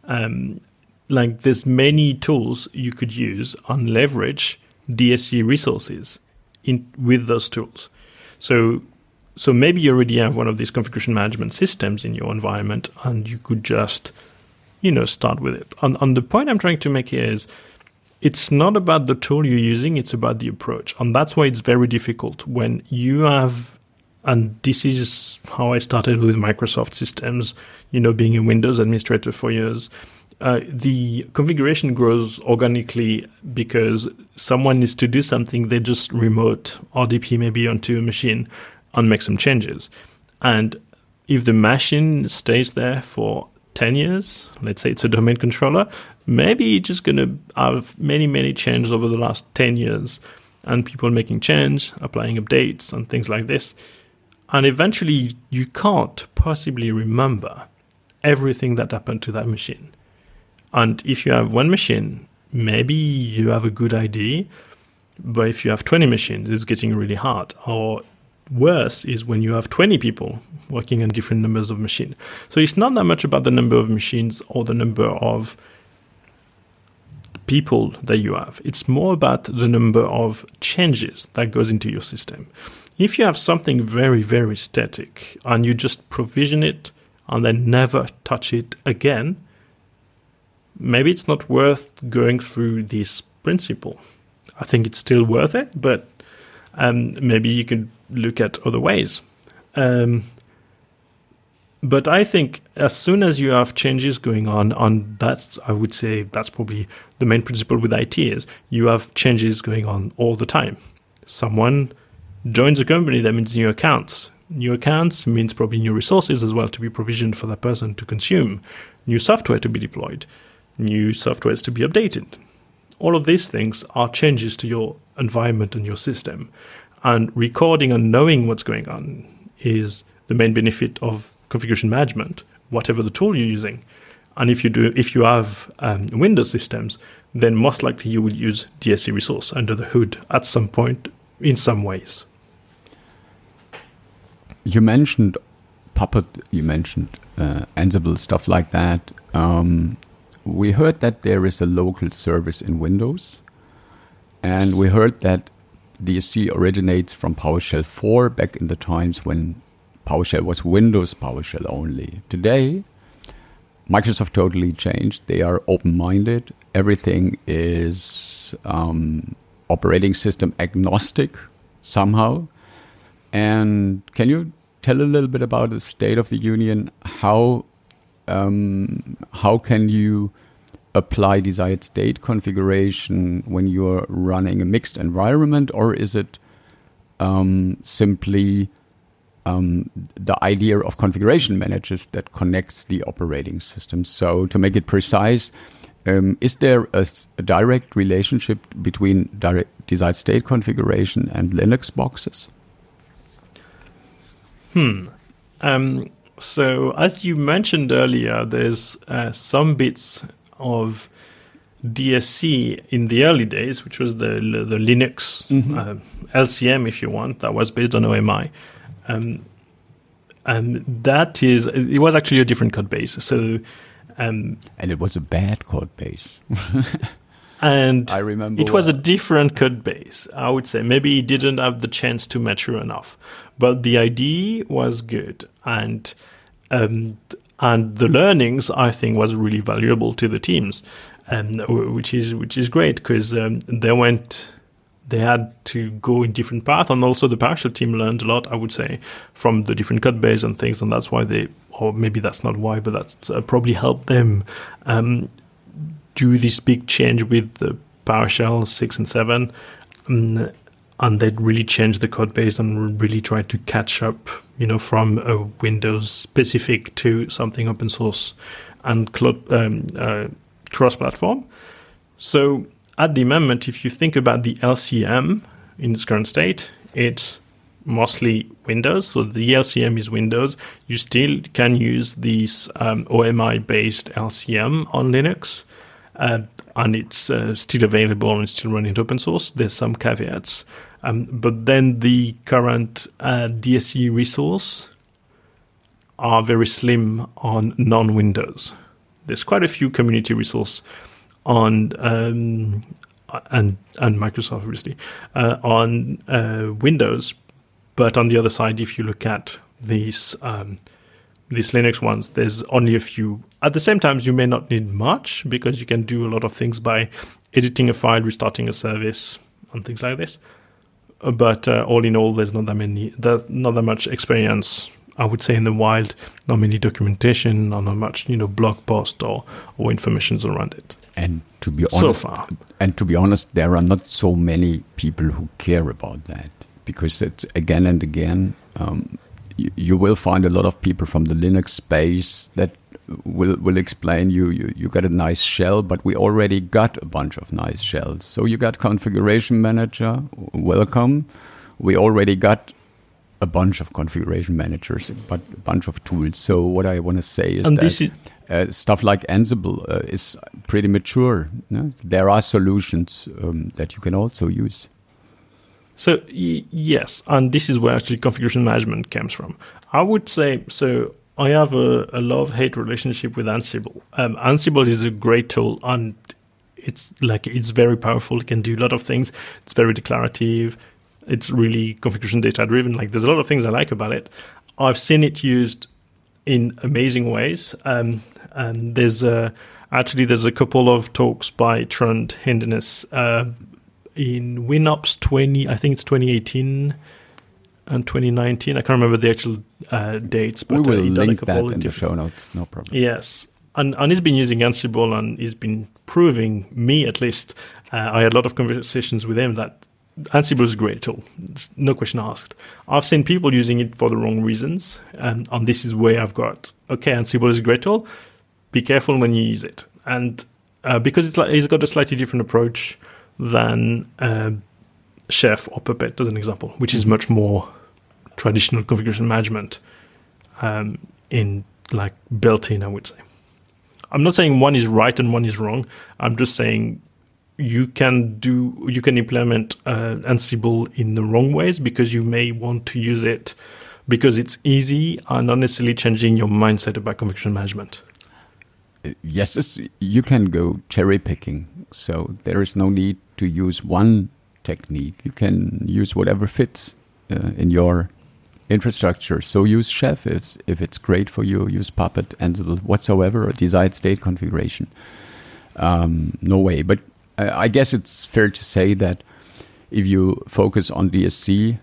Um, like there's many tools you could use and leverage DSC resources in with those tools. So so maybe you already have one of these configuration management systems in your environment and you could just, you know, start with it. And, and the point I'm trying to make here is it's not about the tool you're using, it's about the approach. And that's why it's very difficult when you have and this is how I started with Microsoft systems, you know, being a Windows administrator for years. Uh, the configuration grows organically because someone needs to do something. They just remote RDP maybe onto a machine and make some changes. And if the machine stays there for 10 years, let's say it's a domain controller, maybe it's just going to have many, many changes over the last 10 years and people making change, applying updates and things like this. And eventually you can't possibly remember everything that happened to that machine. And if you have one machine, maybe you have a good idea, but if you have 20 machines, it's getting really hard. Or Worse is when you have 20 people working on different numbers of machines. So it's not that much about the number of machines or the number of people that you have. It's more about the number of changes that goes into your system. If you have something very, very static and you just provision it and then never touch it again, maybe it's not worth going through this principle. I think it's still worth it, but um, maybe you could look at other ways. Um, but I think as soon as you have changes going on, on that's I would say that's probably the main principle with IT is you have changes going on all the time. Someone joins a company, that means new accounts. New accounts means probably new resources as well to be provisioned for that person to consume, new software to be deployed, new softwares to be updated. All of these things are changes to your environment and your system. And recording and knowing what's going on is the main benefit of configuration management, whatever the tool you're using. And if you do, if you have um, Windows systems, then most likely you will use DSC resource under the hood at some point in some ways. You mentioned Puppet, you mentioned uh, Ansible, stuff like that. Um, we heard that there is a local service in Windows, and we heard that DSC originates from PowerShell 4 back in the times when PowerShell was Windows PowerShell only. Today, Microsoft totally changed. They are open minded. Everything is um, operating system agnostic somehow. And can you tell a little bit about the state of the union? How um, how can you apply desired state configuration when you're running a mixed environment, or is it um, simply um, the idea of configuration managers that connects the operating system. So to make it precise, um, is there a, a, direct relationship between direct desired state configuration and Linux boxes? Hmm. Um, so as you mentioned earlier, there's uh, some bits of DSC in the early days, which was the the Linux mm -hmm. uh, LCM, if you want, that was based on OMI. Um, and that is, it was actually a different code base. So, um, and it was a bad code base. and I remember it was a different code base. I would say maybe it didn't have the chance to mature enough, but the idea was good, and um, and the learnings I think was really valuable to the teams, um, which is which is great because um, they went they had to go in different paths, and also the PowerShell team learned a lot. I would say from the different code base and things, and that's why they, or maybe that's not why, but that's uh, probably helped them um, do this big change with the PowerShell six and seven, um, and they really changed the code base and really tried to catch up, you know, from a Windows specific to something open source and cloud um, uh, cross platform. So at the moment, if you think about the LCM in its current state, it's mostly Windows. So the LCM is Windows. You still can use this um, OMI based LCM on Linux. Uh, and it's uh, still available and still running open source. There's some caveats. Um, but then the current uh, DSC resource are very slim on non Windows. There's quite a few community resource on um, and and Microsoft obviously uh, on uh, Windows, but on the other side, if you look at these um, these Linux ones, there's only a few. At the same time, you may not need much because you can do a lot of things by editing a file, restarting a service, and things like this. But uh, all in all, there's not that many, not that much experience I would say in the wild, not many documentation, not much you know blog post or or informations around it. And to be honest, so and to be honest, there are not so many people who care about that because it's again and again. Um, you, you, will find a lot of people from the Linux space that will will explain you, you you got a nice shell, but we already got a bunch of nice shells. So you got configuration manager, welcome. We already got a bunch of configuration managers, but a bunch of tools. So what I want to say is and that is uh, stuff like Ansible uh, is pretty mature. No? There are solutions um, that you can also use. So yes, and this is where actually configuration management comes from. I would say so. I have a, a love-hate relationship with Ansible. Um, Ansible is a great tool, and it's like it's very powerful. It can do a lot of things. It's very declarative. It's really configuration data driven. Like there's a lot of things I like about it. I've seen it used in amazing ways. Um, and there's a, actually there's a couple of talks by Trond Hindenes uh, in WinOps 20. I think it's 2018 and 2019. I can't remember the actual uh, dates, but we will uh, link that in the show notes. No problem. Yes, and and he's been using Ansible, and he's been proving me at least. Uh, I had a lot of conversations with him that Ansible is a great tool, it's no question asked. I've seen people using it for the wrong reasons, and, and this is where I've got okay, Ansible is a great tool. Be careful when you use it, and uh, because it's like it's got a slightly different approach than uh, Chef or Puppet, as an example, which is much more traditional configuration management um, in like built in. I would say. I'm not saying one is right and one is wrong. I'm just saying you can do you can implement uh, Ansible in the wrong ways because you may want to use it because it's easy and not necessarily changing your mindset about configuration management. Yes, you can go cherry picking, so there is no need to use one technique. You can use whatever fits uh, in your infrastructure. So use Chef if, if it's great for you. Use Puppet, Ansible, whatsoever, or desired state configuration. Um, no way. But I guess it's fair to say that if you focus on DSC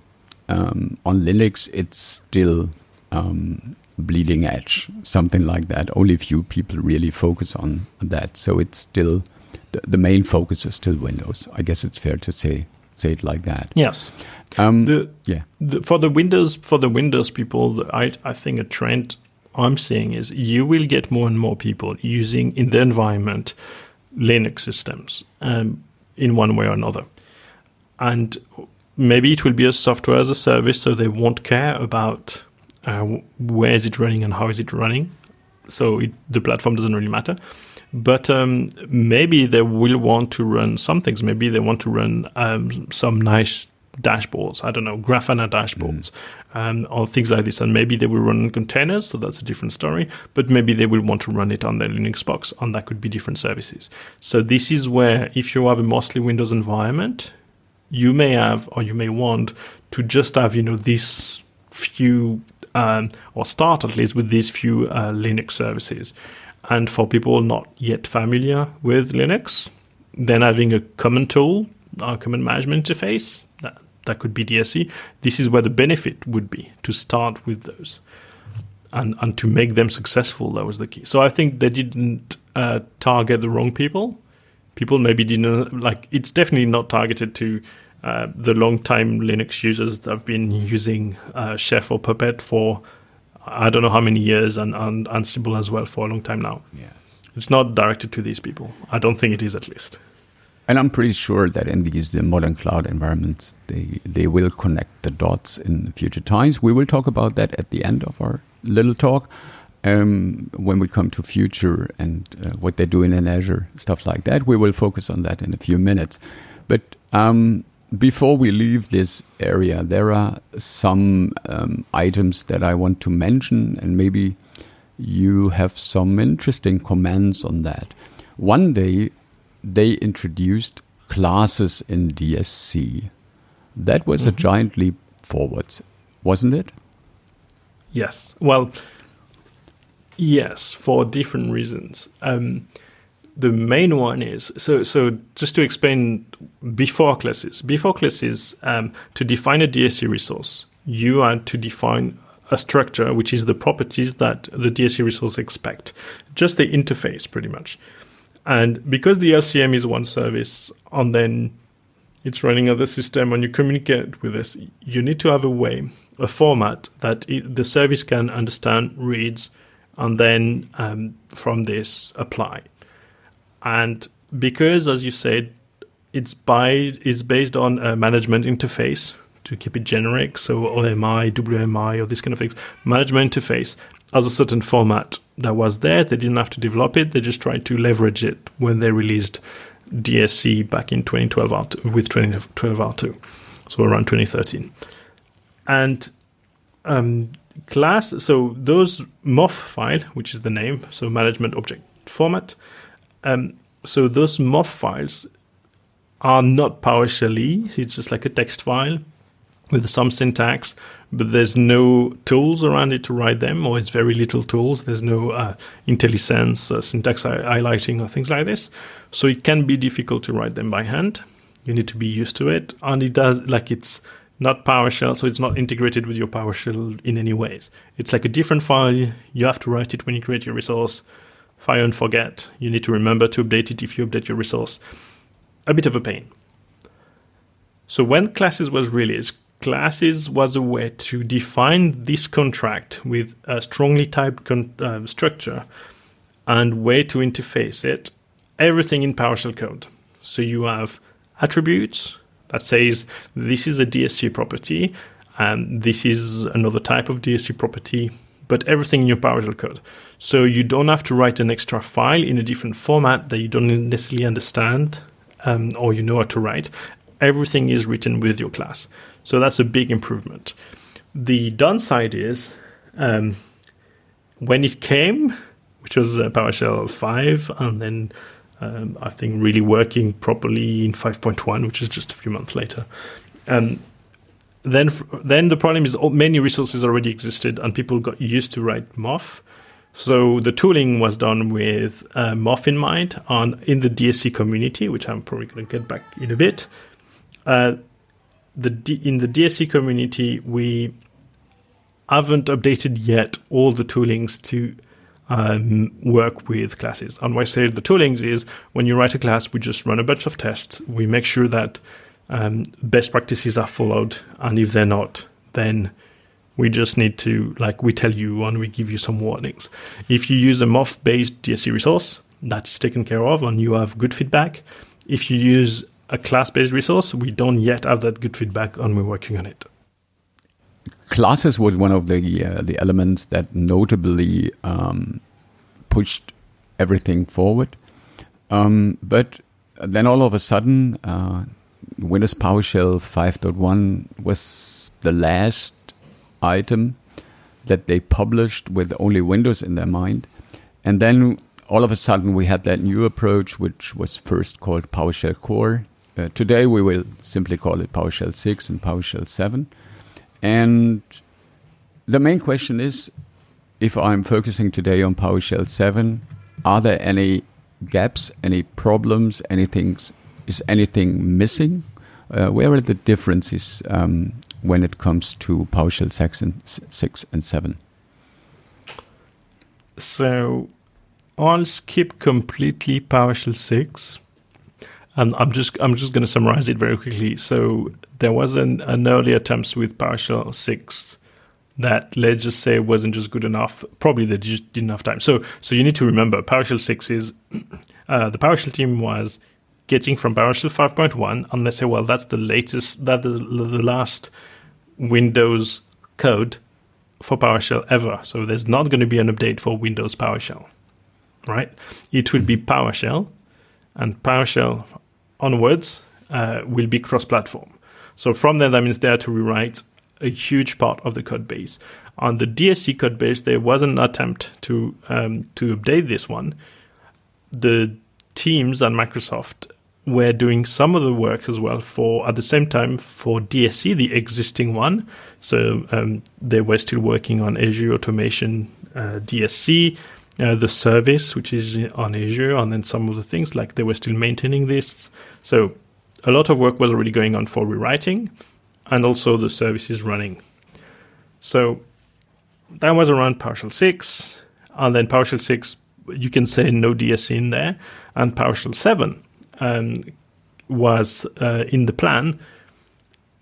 um, on Linux, it's still um, bleeding edge, something like that. Only few people really focus on that. So it's still the, the main focus is still Windows. I guess it's fair to say say it like that. Yes. Um, the, yeah. The, for the Windows for the Windows people, I I think a trend I'm seeing is you will get more and more people using in the environment Linux systems um, in one way or another. And maybe it will be a software as a service, so they won't care about uh, where is it running and how is it running. So it, the platform doesn't really matter. But um, maybe they will want to run some things. Maybe they want to run um, some nice dashboards. I don't know, Grafana dashboards, mm. um, or things like this. And maybe they will run in containers, so that's a different story. But maybe they will want to run it on their Linux box, and that could be different services. So this is where, if you have a mostly Windows environment, you may have, or you may want to just have, you know, these few, um, or start at least with these few uh, Linux services. And for people not yet familiar with Linux, then having a common tool, a common management interface, that that could be DSC. This is where the benefit would be to start with those. And, and to make them successful, that was the key. So I think they didn't uh, target the wrong people. People maybe didn't like. It's definitely not targeted to uh, the long-time Linux users that have been using uh, Chef or Puppet for I don't know how many years, and, and Ansible as well for a long time now. Yeah, it's not directed to these people. I don't think it is, at least. And I'm pretty sure that in these the modern cloud environments, they, they will connect the dots in future times. We will talk about that at the end of our little talk um, when we come to future and uh, what they're doing in Azure, stuff like that. We will focus on that in a few minutes. But um, before we leave this area, there are some um, items that I want to mention, and maybe you have some interesting comments on that. One day, they introduced classes in DSC. That was mm-hmm. a giant leap forwards, wasn't it? Yes. Well, yes, for different reasons. Um, the main one is so. So just to explain, before classes, before classes, um, to define a DSC resource, you had to define a structure, which is the properties that the DSC resource expect, just the interface, pretty much. And because the LCM is one service, and then it's running on the system, and you communicate with this, you need to have a way, a format that it, the service can understand, reads, and then um, from this apply. And because, as you said, it's by is based on a management interface to keep it generic, so OMI, WMI, or this kind of things. Management interface has a certain format that was there. They didn't have to develop it. They just tried to leverage it when they released DSC back in 2012 R2, with 2012 R2, so around 2013. And um, class, so those MOF file, which is the name, so management object format, um, so those MOF files are not PowerShell It's just like a text file with some syntax, but there's no tools around it to write them, or it's very little tools. There's no uh, IntelliSense, uh, syntax highlighting, or things like this. So it can be difficult to write them by hand. You need to be used to it, and it does like it's not PowerShell, so it's not integrated with your PowerShell in any ways. It's like a different file. You have to write it when you create your resource. Fire and forget. You need to remember to update it if you update your resource. A bit of a pain. So when classes was released, classes was a way to define this contract with a strongly typed con- uh, structure and way to interface it everything in PowerShell code. So you have attributes that says this is a DSC property and this is another type of DSC property, but everything in your PowerShell code. So you don't have to write an extra file in a different format that you don't necessarily understand um, or you know how to write. Everything is written with your class. So that's a big improvement. The downside is um, when it came, which was uh, PowerShell 5, and then um, I think really working properly in 5.1, which is just a few months later. Um, then, then the problem is many resources already existed, and people got used to write MOF. So the tooling was done with uh, in mind on in the DSC community, which I'm probably going to get back in a bit. Uh, the D- in the DSC community, we haven't updated yet all the toolings to um, work with classes. And why I say the toolings is when you write a class, we just run a bunch of tests. We make sure that um, best practices are followed, and if they're not, then we just need to like we tell you and we give you some warnings. If you use a MOF-based DSC resource, that's taken care of, and you have good feedback. If you use a class based resource. We don't yet have that good feedback, and we're working on it. Classes was one of the uh, the elements that notably um, pushed everything forward. Um, but then all of a sudden, uh, Windows PowerShell 5.1 was the last item that they published with only Windows in their mind. And then all of a sudden, we had that new approach, which was first called PowerShell Core, uh, today we will simply call it PowerShell 6 and PowerShell 7. And the main question is if I'm focusing today on PowerShell 7, are there any gaps, any problems, anything, is anything missing? Uh, where are the differences um, when it comes to PowerShell 6 and, 6 and 7? So I'll skip completely PowerShell 6 and I'm just I'm just going to summarize it very quickly. So there was an, an early attempt with PowerShell six that let's just say wasn't just good enough. Probably they just didn't have time. So so you need to remember PowerShell six is uh, the PowerShell team was getting from PowerShell 5.1, and they say, well, that's the latest, that the, the last Windows code for PowerShell ever. So there's not going to be an update for Windows PowerShell, right? It will be PowerShell, and PowerShell onwards uh, will be cross-platform. So from there, that means they had to rewrite a huge part of the code base. On the DSC code base, there was an attempt to um, to update this one. The teams at Microsoft were doing some of the work as well for at the same time for DSC, the existing one. So um, they were still working on Azure Automation uh, DSC, uh, the service which is on Azure, and then some of the things like they were still maintaining this. So a lot of work was already going on for rewriting and also the services running. So that was around PowerShell 6. And then PowerShell 6, you can say no DSC in there. And PowerShell 7 um, was uh, in the plan.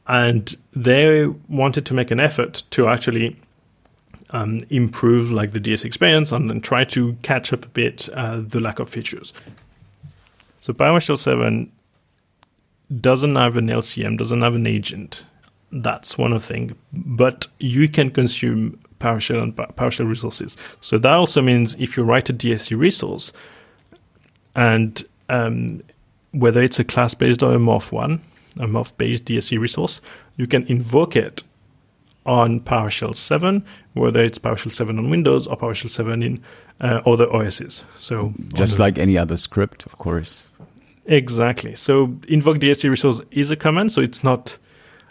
And they wanted to make an effort to actually um, improve like the DS experience and, try to catch up a bit uh, the lack of features. So PowerShell 7 doesn't have an LCM, doesn't have an agent. That's one of thing. But you can consume PowerShell and PowerShell resources. So that also means if you write a DSC resource, and um, whether it's a class based or a MOF one, a MOF based DSC resource, you can invoke it on PowerShell 7, whether it's PowerShell 7 on Windows or PowerShell 7 in uh, other OSs. So just like any other script, of course. Exactly. So invoke DSC resource is a command, so it's not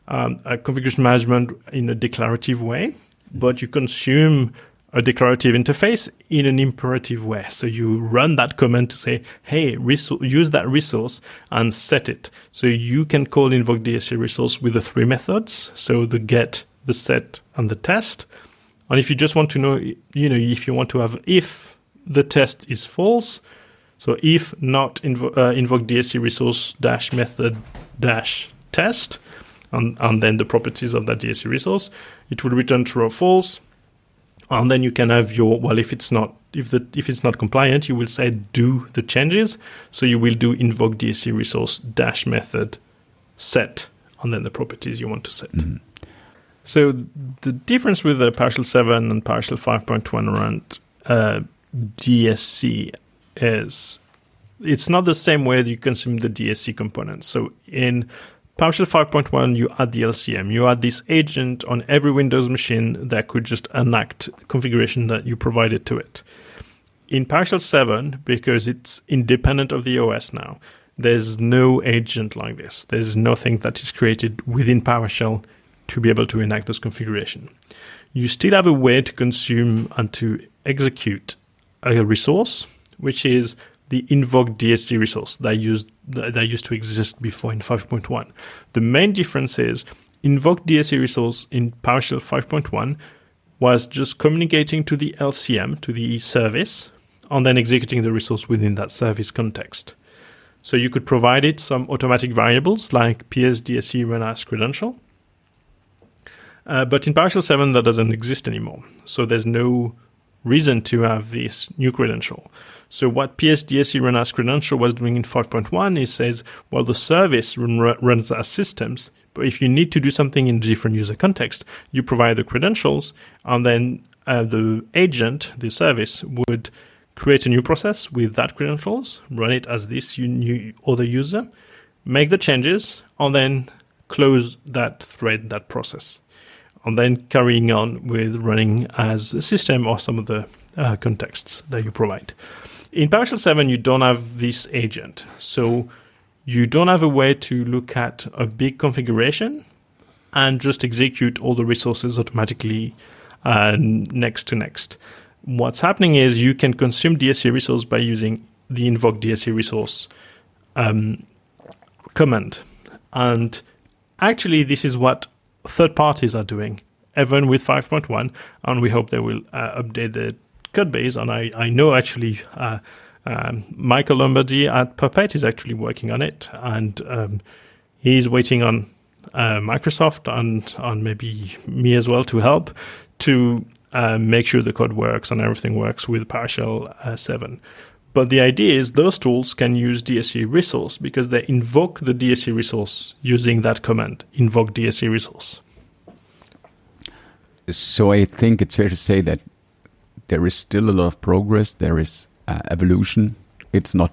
um, a configuration management in a declarative way, but you consume a declarative interface in an imperative way. So you run that command to say, hey, use that resource and set it. So you can call invoke DSC resource with the three methods. So the get, the set, and the test. And if you just want to know, you know, if you want to have if the test is false, so if not invo- uh, invoke DSC resource dash method dash test, and, and then the properties of that DSC resource, it will return true or false and then you can have your well if it's not if the if it's not compliant you will say do the changes. So you will do invoke dsc resource dash method set and then the properties you want to set. Mm-hmm. so the difference with the PowerShell 7 and PowerShell 5.1 around uh, dsc is it's not the same way that you consume the dsc components. So in PowerShell 5.1, you add the LCM. You add this agent on every Windows machine that could just enact configuration that you provided to it. In PowerShell 7, because it's independent of the OS now, there's no agent like this. There's nothing that is created within PowerShell to be able to enact this configuration. You still have a way to consume and to execute a resource, which is the invoke DSC resource that used that used to exist before in 5.1. The main difference is invoke DSC resource in PowerShell 5.1 was just communicating to the LCM, to the service, and then executing the resource within that service context. So you could provide it some automatic variables like PS DSC run as credential. Uh, but in PowerShell 7, that doesn't exist anymore. So there's no reason to have this new credential. So what PSDSC run as credential was doing in 5.1 is says, well, the service run, runs as systems, but if you need to do something in a different user context, you provide the credentials, and then uh, the agent, the service, would create a new process with that credentials, run it as this new other user, make the changes, and then close that thread, that process, and then carrying on with running as a system or some of the uh, contexts that you provide. In PowerShell 7, you don't have this agent. So you don't have a way to look at a big configuration and just execute all the resources automatically uh, next to next. What's happening is you can consume DSC resource by using the invoke DSC resource um, command. And actually, this is what third parties are doing, even with 5.1. And we hope they will uh, update the code base, and I, I know actually uh, um, Michael Lombardi at Puppet is actually working on it, and um, he's waiting on uh, Microsoft and on maybe me as well to help to uh, make sure the code works and everything works with PowerShell uh, 7. But the idea is those tools can use DSC resource because they invoke the DSC resource using that command, invoke DSC resource. So I think it's fair to say that there is still a lot of progress. There is uh, evolution. It's not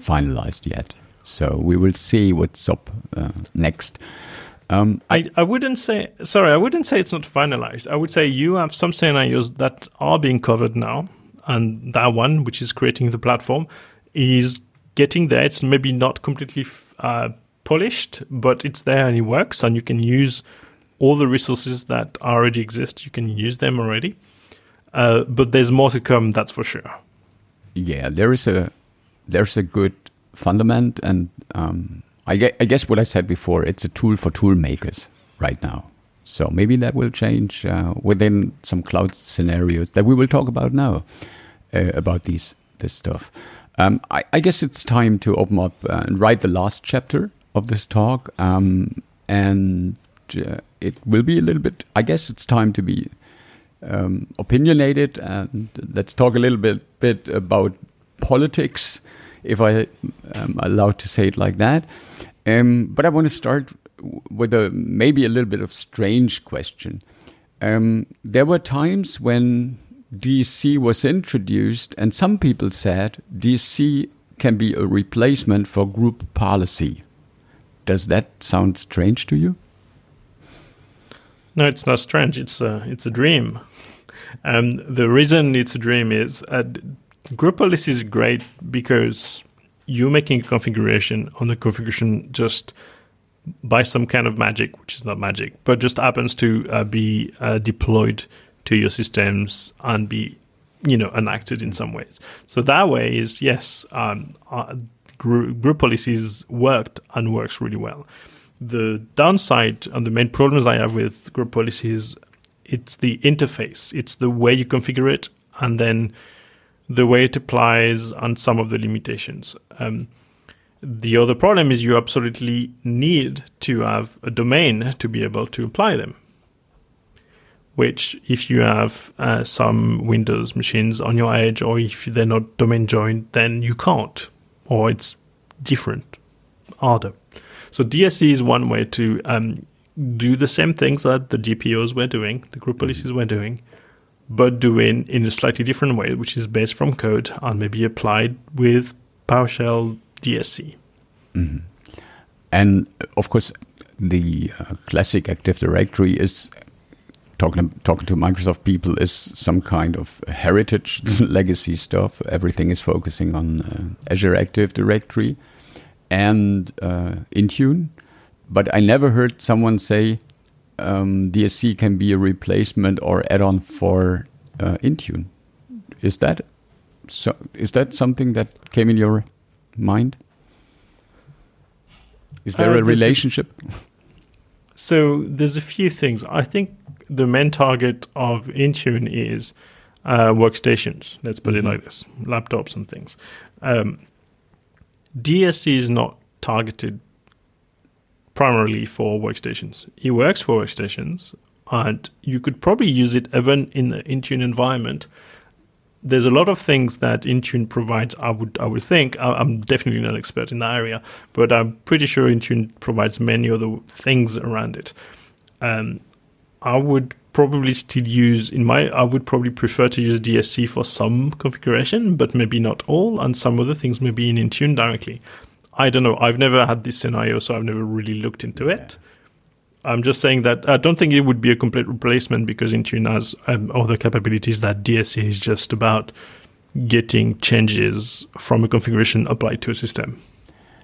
finalized yet. So we will see what's up uh, next. Um, I, I wouldn't say sorry. I wouldn't say it's not finalized. I would say you have some scenarios that are being covered now, and that one, which is creating the platform, is getting there. It's maybe not completely uh, polished, but it's there and it works, and you can use all the resources that already exist. You can use them already. Uh, but there's more to come, that's for sure. Yeah, there is a there's a good fundament, and um, I, guess, I guess what I said before, it's a tool for tool makers right now. So maybe that will change uh, within some cloud scenarios that we will talk about now uh, about these this stuff. Um, I, I, guess it's time to open up and write the last chapter of this talk, um, and uh, it will be a little bit. I guess it's time to be um, opinionated, and let's talk a little bit bit about politics, if I am allowed to say it like that. Um, but I want to start with a maybe a little bit of strange question. Um, there were times when DSC was introduced, and some people said DSC can be a replacement for group policy. Does that sound strange to you? No, it's not strange. It's a it's a dream. And the reason it's a dream is uh, group policy is great because you're making a configuration on the configuration just by some kind of magic, which is not magic, but just happens to uh, be uh, deployed to your systems and be, you know, enacted in some ways. So that way is yes, um, uh, group policies worked and works really well. The downside and the main problems I have with group policies, it's the interface, it's the way you configure it, and then the way it applies and some of the limitations. Um, the other problem is you absolutely need to have a domain to be able to apply them. Which, if you have uh, some Windows machines on your edge, or if they're not domain joined, then you can't, or it's different, harder. So DSC is one way to um, do the same things that the GPOs were doing, the group policies were doing, but doing in a slightly different way, which is based from code and maybe applied with PowerShell DSC. Mm-hmm. And of course, the uh, classic Active Directory is talking talking to Microsoft people is some kind of heritage legacy stuff. Everything is focusing on uh, Azure Active Directory and uh, Intune, but I never heard someone say um, DSC can be a replacement or add-on for uh, Intune. Is that so? Is that something that came in your mind? Is there uh, a relationship? A, so there's a few things. I think the main target of Intune is uh, workstations. Let's put mm-hmm. it like this: laptops and things. Um, DSC is not targeted primarily for workstations. It works for workstations, and you could probably use it even in the Intune environment there's a lot of things that Intune provides. I would I would think I'm definitely not an expert in that area, but I'm pretty sure Intune provides many other things around it. Um, I would probably still use in my I would probably prefer to use DSC for some configuration, but maybe not all, and some other things maybe in Intune directly. I don't know. I've never had this scenario, so I've never really looked into it. I'm just saying that I don't think it would be a complete replacement because Intune has um, other capabilities that DSC is just about getting changes from a configuration applied to a system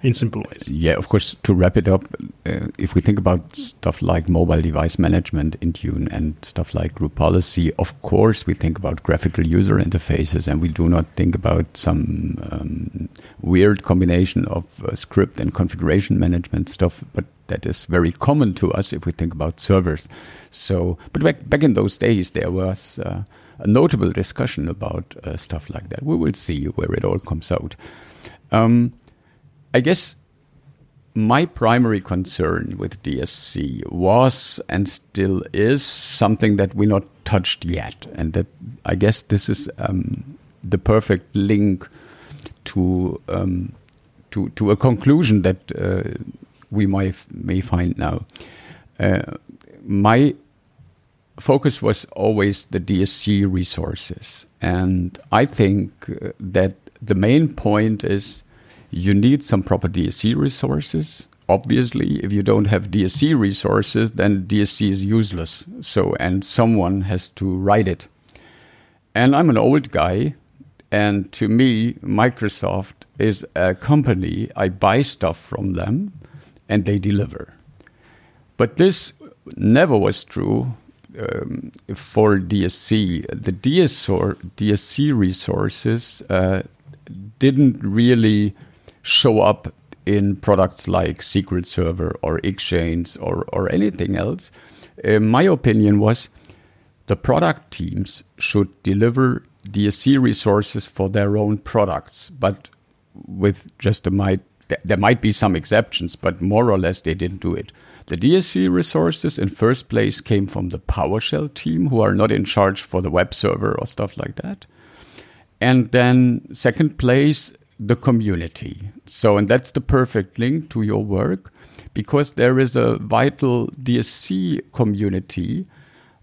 in simple ways. Yeah, of course, to wrap it up, uh, if we think about stuff like mobile device management Intune and stuff like group policy, of course, we think about graphical user interfaces and we do not think about some um, weird combination of uh, script and configuration management stuff, but that is very common to us if we think about servers. So, but back, back in those days, there was uh, a notable discussion about uh, stuff like that. We will see where it all comes out. Um, I guess my primary concern with DSC was and still is something that we not touched yet, and that I guess this is um, the perfect link to um, to to a conclusion that uh, we might may find now. Uh, my focus was always the DSC resources, and I think uh, that the main point is you need some proper DSC resources. Obviously, if you don't have DSC resources, then DSC is useless. So, and someone has to write it. And I'm an old guy, and to me, Microsoft is a company. I buy stuff from them, and they deliver. But this never was true um, for DSC. The DSC resources uh, didn't really show up in products like SQL Server or Exchange or, or anything else. Uh, my opinion was the product teams should deliver DSC resources for their own products, but with just a might there might be some exceptions, but more or less they didn't do it. The DSC resources in first place came from the PowerShell team, who are not in charge for the web server or stuff like that. And then second place, the community. So, and that's the perfect link to your work because there is a vital DSC community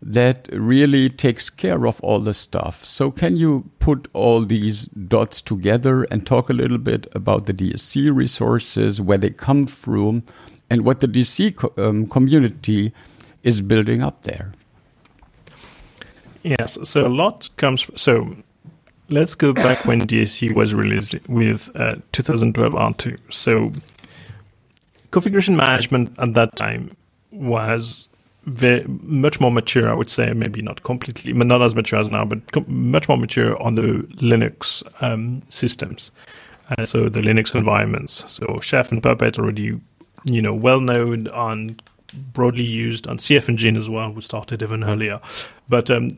that really takes care of all the stuff. So, can you put all these dots together and talk a little bit about the DSC resources, where they come from, and what the DSC co um, community is building up there? Yes, so a lot comes. So let's go back when DSC was released with uh, 2012 R2. So configuration management at that time was very, much more mature, I would say, maybe not completely, but not as mature as now, but com- much more mature on the Linux um, systems. Uh, so the Linux environments. So Chef and Puppet already, you know, well known and broadly used on CFEngine as well, who started even earlier. But um,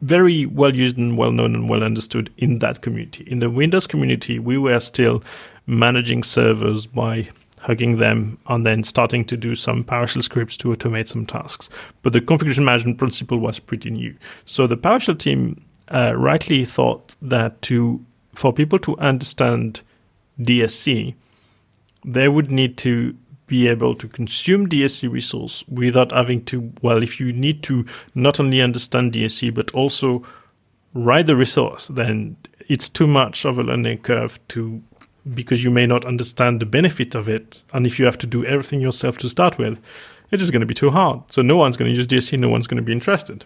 very well used and well known and well understood in that community. In the Windows community, we were still managing servers by hugging them and then starting to do some PowerShell scripts to automate some tasks. But the configuration management principle was pretty new. So the PowerShell team uh, rightly thought that to for people to understand DSC, they would need to be able to consume DSC resource without having to, well, if you need to not only understand DSC, but also write the resource, then it's too much of a learning curve to, because you may not understand the benefit of it. And if you have to do everything yourself to start with, it is going to be too hard. So no one's going to use DSC, no one's going to be interested.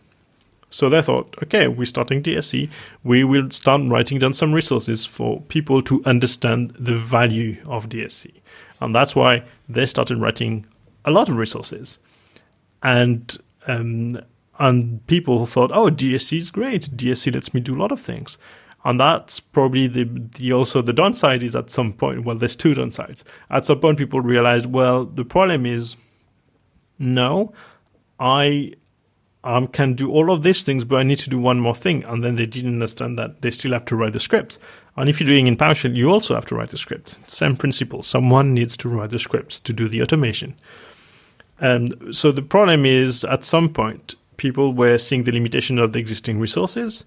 So they thought, okay, we're starting DSC. We will start writing down some resources for people to understand the value of DSC. And that's why they started writing a lot of resources. And um, and people thought, oh, DSC is great. DSC lets me do a lot of things. And that's probably the, the also the downside is at some point, well, there's two downsides. At some point, people realized, well, the problem is no, I um, can do all of these things, but I need to do one more thing. And then they didn't understand that they still have to write the script. And if you're doing in PowerShell, you also have to write the script. Same principle. Someone needs to write the scripts to do the automation. And so the problem is at some point, people were seeing the limitation of the existing resources.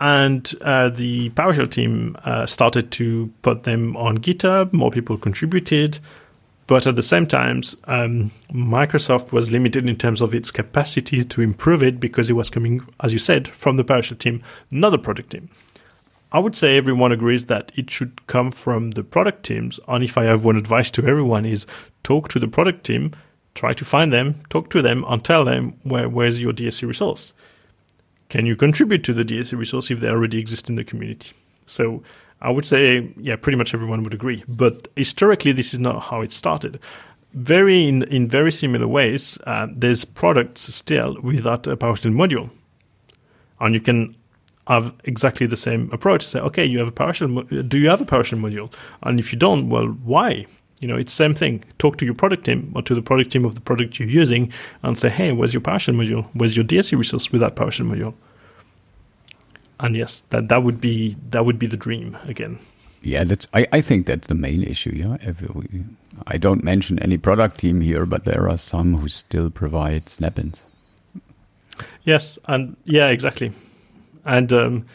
And uh, the PowerShell team uh, started to put them on GitHub. More people contributed. But at the same time, um, Microsoft was limited in terms of its capacity to improve it because it was coming, as you said, from the PowerShell team, not the product team. I would say everyone agrees that it should come from the product teams. And if I have one advice to everyone is talk to the product team, try to find them, talk to them, and tell them where, where's your DSC resource. Can you contribute to the DSC resource if they already exist in the community? So I would say, yeah, pretty much everyone would agree. But historically, this is not how it started. Very in, in very similar ways, uh, there's products still without a PowerShell module, and you can have exactly the same approach. Say, okay, you have a PowerShell. Do you have a PowerShell module? And if you don't, well, why? You know, it's the same thing. Talk to your product team or to the product team of the product you're using, and say, hey, where's your PowerShell module? Where's your DSC resource with that PowerShell module? and yes, that that would be that would be the dream again. Yeah, that's. I, I think that's the main issue. Yeah, we, I don't mention any product team here, but there are some who still provide snap-ins. Yes, and yeah, exactly, and um,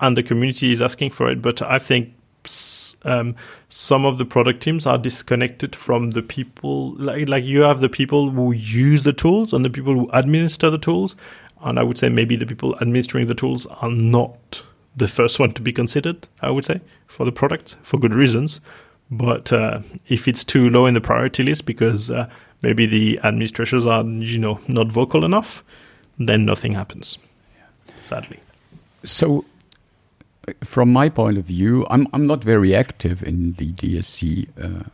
and the community is asking for it. But I think um, some of the product teams are disconnected from the people. Like like you have the people who use the tools and the people who administer the tools, and I would say maybe the people administering the tools are not the first one to be considered, I would say, for the product for good reasons. But uh, if it's too low in the priority list because uh, maybe the administrators are, you know, not vocal enough, then nothing happens, sadly. So, from my point of view, I'm I'm not very active in the DSC uh,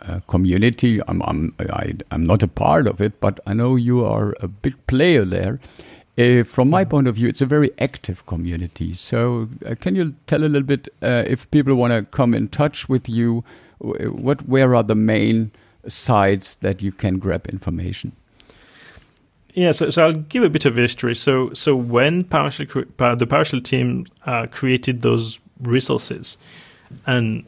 uh, community. I'm I'm I, am i am not a part of it, but I know you are a big player there. Uh, from my point of view, it's a very active community. So, uh, can you tell a little bit uh, if people want to come in touch with you? What, where are the main sites that you can grab information? Yeah, so, so I'll give a bit of history. So, so when PowerShell, the PowerShell team uh, created those resources, and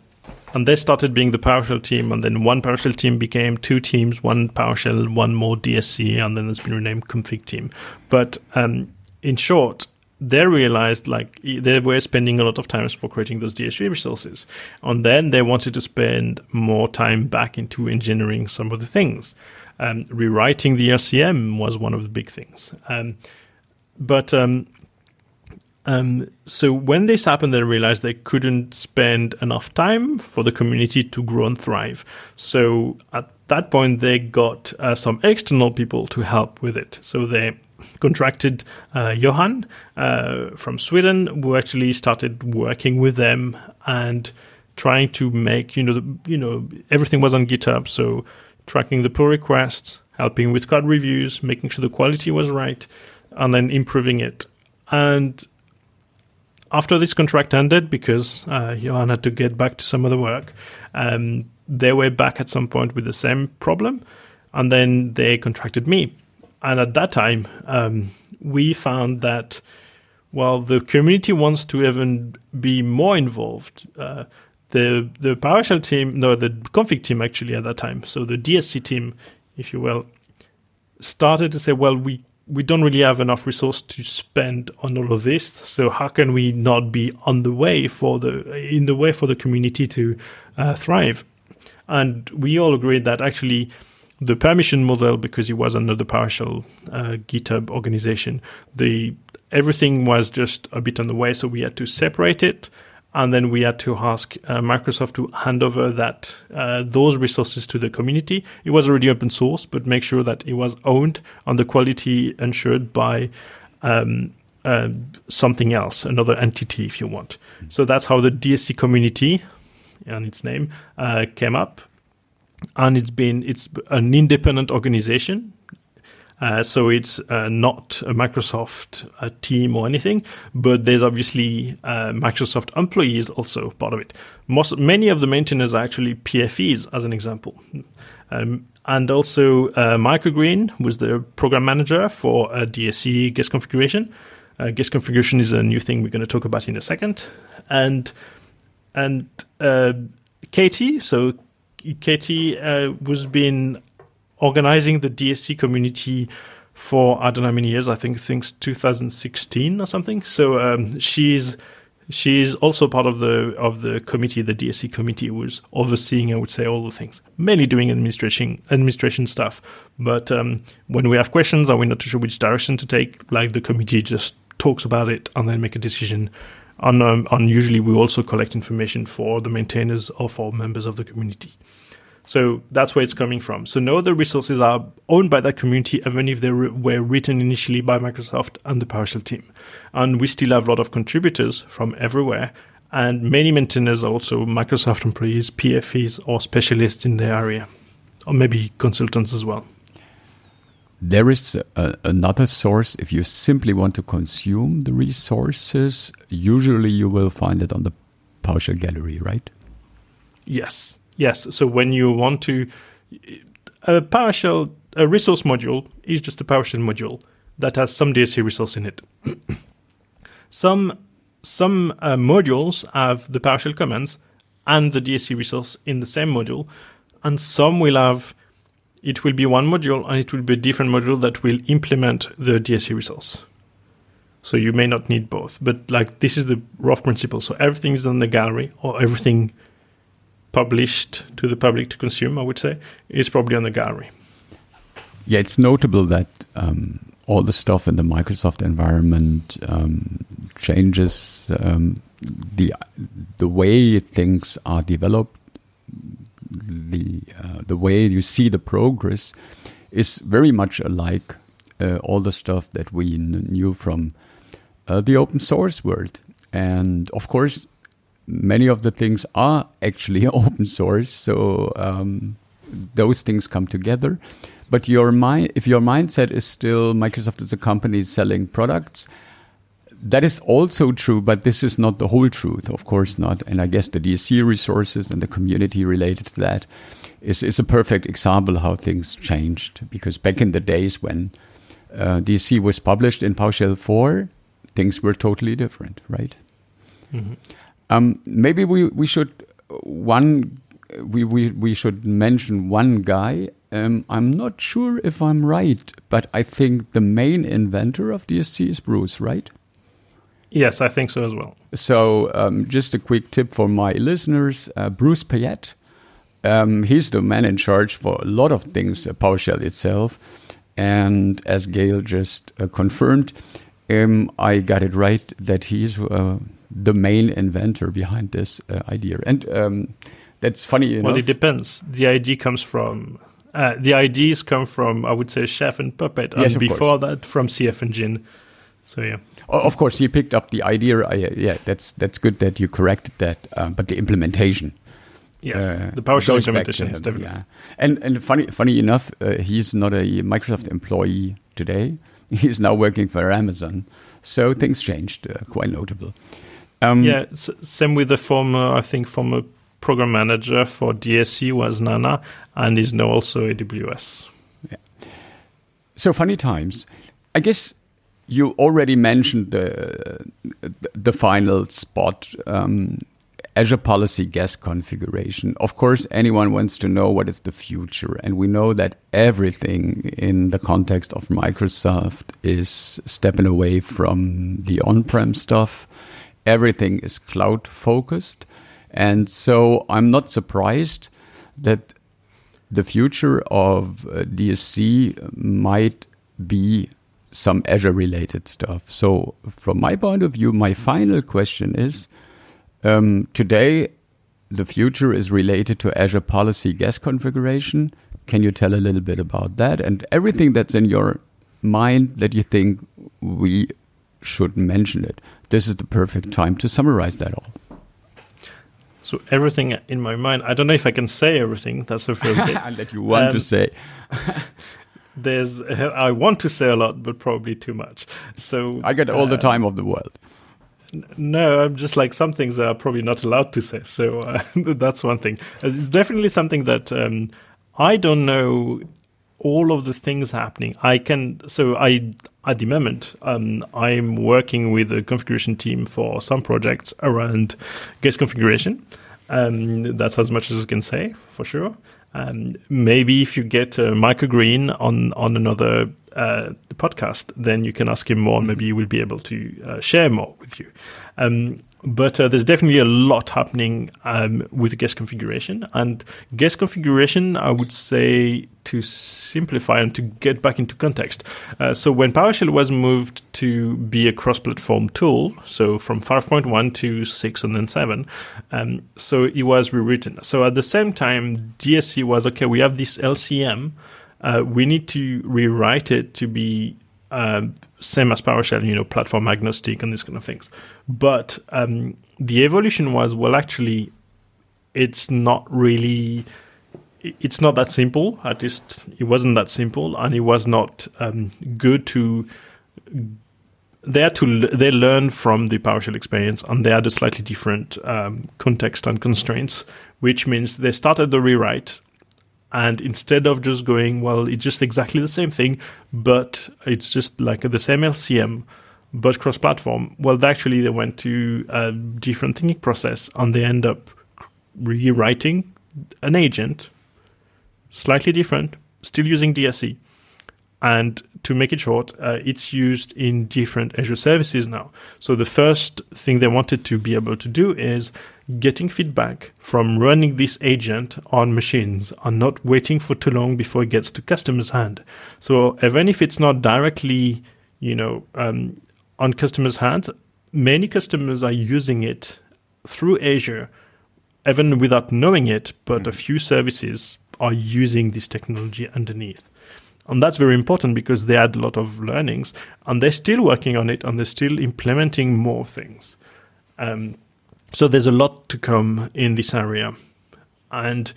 and they started being the PowerShell team, and then one PowerShell team became two teams, one PowerShell, one more DSC, and then it's been renamed config team. But um, in short, they realized like they were spending a lot of time for creating those DSC resources, and then they wanted to spend more time back into engineering some of the things. Um, rewriting the LCM was one of the big things, um, but um, um, so when this happened, they realized they couldn't spend enough time for the community to grow and thrive. So at that point, they got uh, some external people to help with it. So they contracted uh, Johan uh, from Sweden, who actually started working with them and trying to make you know the, you know everything was on GitHub, so tracking the pull requests, helping with code reviews, making sure the quality was right, and then improving it. And after this contract ended, because uh, Johan had to get back to some other work, um, they were back at some point with the same problem, and then they contracted me. And at that time, um, we found that while the community wants to even be more involved, uh, the the PowerShell team, no, the config team actually at that time, so the DSC team, if you will, started to say, well, we we don't really have enough resource to spend on all of this. So how can we not be on the way for the in the way for the community to uh, thrive? And we all agreed that actually the permission model, because it was under the PowerShell uh, GitHub organization, the everything was just a bit on the way. So we had to separate it and then we had to ask uh, Microsoft to hand over that uh, those resources to the community. It was already open source, but make sure that it was owned and the quality ensured by um, uh, something else, another entity, if you want. So that's how the DSC community, and its name, uh, came up, and it's been it's an independent organization uh, so it's uh, not a Microsoft uh, team or anything, but there's obviously uh, Microsoft employees also part of it. Most many of the maintainers are actually PFEs, as an example, um, and also uh, Michael Green was the program manager for DSC guest configuration. guest configuration is a new thing we're going to talk about in a second, and and Katie. So Katie was being organizing the DSC community for I don't know how many years. I think since 2016 or something. So um, she's she's also part of the of the committee, the DSC committee, was overseeing, I would say, all the things, mainly doing administration administration stuff. But um, when we have questions and we're not sure which direction to take, like the committee just talks about it and then make a decision. And, um, and usually we also collect information for the maintainers or for members of the community. So that's where it's coming from. So no other resources are owned by that community, even if they were written initially by Microsoft and the PowerShell team. And we still have a lot of contributors from everywhere. And many maintainers are also Microsoft employees, PFEs, or specialists in their area, or maybe consultants as well. There is a, another source. If you simply want to consume the resources, usually you will find it on the PowerShell gallery, right? Yes. Yes. So when you want to, a PowerShell, a resource module is just a PowerShell module that has some DSC resource in it. some some uh, modules have the PowerShell commands and the DSC resource in the same module, and some will have it will be one module and it will be a different module that will implement the DSC resource. So you may not need both, but like this is the rough principle. So everything is on the gallery or everything published to the public to consume, I would say, is probably on the gallery. Yeah, it's notable that um, all the stuff in the Microsoft environment um, changes um, the the way things are developed. The uh, the way you see the progress is very much alike uh, all the stuff that we knew from uh, the open source world, and of course many of the things are actually open source, so um, those things come together. But your mind, if your mindset is still Microsoft is a company selling products, that is also true, but this is not the whole truth, of course not. And I guess the DSC resources and the community related to that is, is a perfect example how things changed. Because back in the days when uh, DSC was published in PowerShell 4, things were totally different, right? Mm-hmm. Um, maybe we, we should one we, we, we should mention one guy. Um, I'm not sure if I'm right, but I think the main inventor of DSC is Bruce, right? Yes, I think so as well. So, um, just a quick tip for my listeners uh, Bruce Payette. Um, he's the man in charge for a lot of things, uh, PowerShell itself. And as Gael just uh, confirmed, um, I got it right that he's uh, the main inventor behind this uh, idea. And um, that's funny. Enough. Well, it depends. The idea comes from uh, the ideas come from, I would say, Chef and Puppet, and Yes, of before course. that from CFEngine. So yeah, Of course, he picked up the idea. I, yeah, that's that's good that you corrected that. Um, but the implementation, yes, uh, the PowerShell goes back to implementation him, definitely. Yeah, and and funny funny enough, uh, he's not a Microsoft employee today. He's now working for Amazon. So things changed, uh, quite notable. Um, Yeah, s- same with the former, I think, former program manager for DSC was Nana, and is now also AWS. So funny times. I guess you already mentioned the the final spot. Um, Azure Policy Guest Configuration. Of course, anyone wants to know what is the future, and we know that everything in the context of Microsoft is stepping away from the on-prem stuff. Everything is cloud focused, and so I'm not surprised that the future of uh, DSC might be some Azure related stuff. So, from my point of view, my final question is um, today, the future is related to Azure Policy Guest Configuration. Can you tell a little bit about that and everything that's in your mind that you think we should mention it? This is the perfect time to summarize that all. So everything in my mind, I don't know if I can say everything. That's the first bit. and that you want to Um, say. There's, I want to say a lot, but probably too much. So I get all the uh, time of the world. No, I'm just like some things are probably not allowed to say. So uh, that's one thing. It's definitely something that um, I don't know all of the things happening. I can so I at the moment um, I'm working with a configuration team for some projects around guest configuration. Um, that's as much as I can say for sure. Um, maybe if you get a Michael Green on on another uh, podcast, then you can ask him more. and Maybe he will be able to uh, share more with you. Um, but uh, there's definitely a lot happening um, with guest configuration and guest configuration. I would say to simplify and to get back into context. Uh, so when PowerShell was moved to be a cross-platform tool, so from 5.1 to 6 and then 7, um, so it was rewritten. So at the same time, DSC was okay. We have this LCM. Uh, we need to rewrite it to be um, same as PowerShell, you know, platform agnostic and these kind of things. But um, the evolution was well, actually, it's not really. It's not that simple. At least it wasn't that simple, and it was not um, good to. They had to they learned from the PowerShell experience, and they had a slightly different um, context and constraints, which means they started the rewrite and instead of just going well it's just exactly the same thing but it's just like the same lcm but cross platform well actually they went to a different thinking process and they end up rewriting an agent slightly different still using dsc and to make it short, uh, it's used in different Azure services now. So the first thing they wanted to be able to do is getting feedback from running this agent on machines and not waiting for too long before it gets to customer's hand. So even if it's not directly, you know, um, on customer's hands, many customers are using it through Azure, even without knowing it. But a few services are using this technology underneath. And that's very important because they had a lot of learnings and they're still working on it and they're still implementing more things. Um, so there's a lot to come in this area. And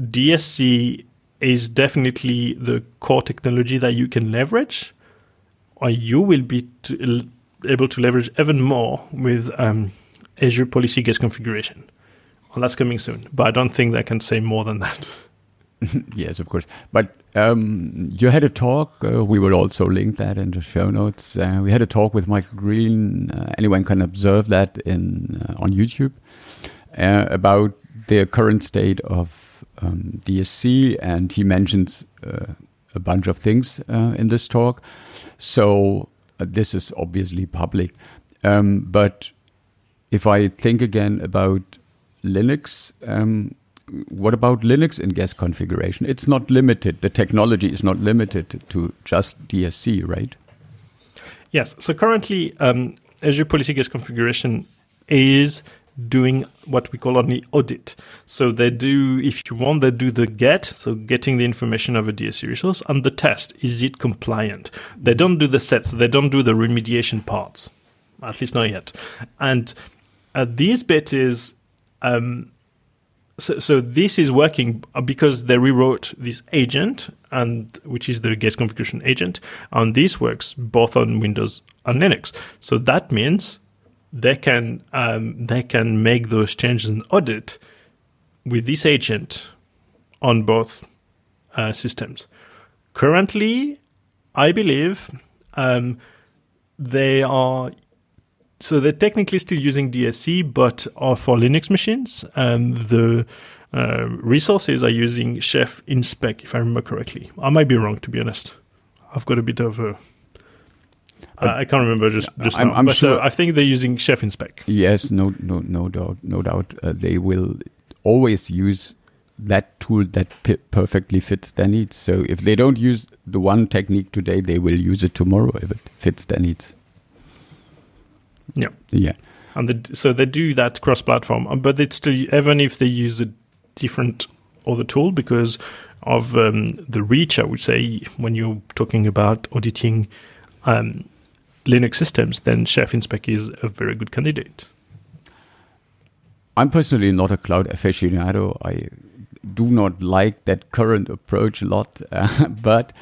DSC is definitely the core technology that you can leverage, or you will be to, able to leverage even more with um, Azure Policy Guest Configuration. And that's coming soon. But I don't think I can say more than that. yes, of course. But um, you had a talk. Uh, we will also link that in the show notes. Uh, we had a talk with Michael Green. Uh, anyone can observe that in uh, on YouTube uh, about the current state of um, DSC, and he mentions uh, a bunch of things in this talk. So this is obviously public. Um, but if I think again about Linux. Um, what about Linux in guest configuration? It's not limited. The technology is not limited to just DSC, right? Yes. So currently, um, Azure Policy Guest Configuration is doing what we call only audit. So they do, if you want, they do the get, so getting the information of a DSC resource, and the test. Is it compliant? They don't do the sets, they don't do the remediation parts, at least not yet. And uh, this bit is, um, so, so this is working because they rewrote this agent, and which is the guest configuration agent, and this works both on Windows and Linux. So that means they can um, they can make those changes and audit with this agent on both uh, systems. Currently, I believe um, they are so they're technically still using DSC, but are for Linux machines. And the uh, resources are using Chef InSpec, if I remember correctly. I might be wrong, to be honest. I've got a bit of a I can't remember just just I'm, now, I'm but sure. uh, I think they're using Chef InSpec. Yes, no, no, no doubt, no doubt. Uh, they will always use that tool that perfectly fits their needs. So if they don't use the one technique today, they will use it tomorrow if it fits their needs. Yeah, Yeah. and the, so they do that cross-platform, um, but it's still even if they use a different other tool because of um, the reach. I would say when you're talking about auditing um, Linux systems, then Chef InSpec is a very good candidate. I'm personally not a cloud aficionado. I do not like that current approach a lot, uh, but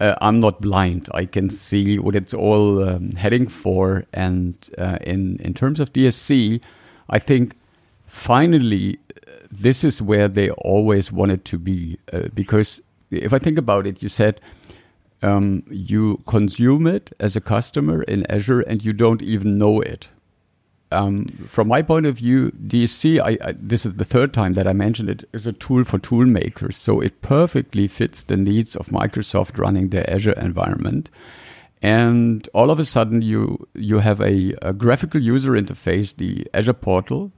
uh, I'm not blind. I can see what it's all um, heading for. And uh, in in terms of DSC, I think finally uh, this is where they always wanted to be. Uh, because if I think about it, you said um, you consume it as a customer in Azure and you don't even know it. Um, from my point of view, DSC, I, I, this is the third time that I mentioned it, is a tool for tool makers. So it perfectly fits the needs of Microsoft running their Azure environment. And all of a sudden, you you have a, a graphical user interface, the Azure portal,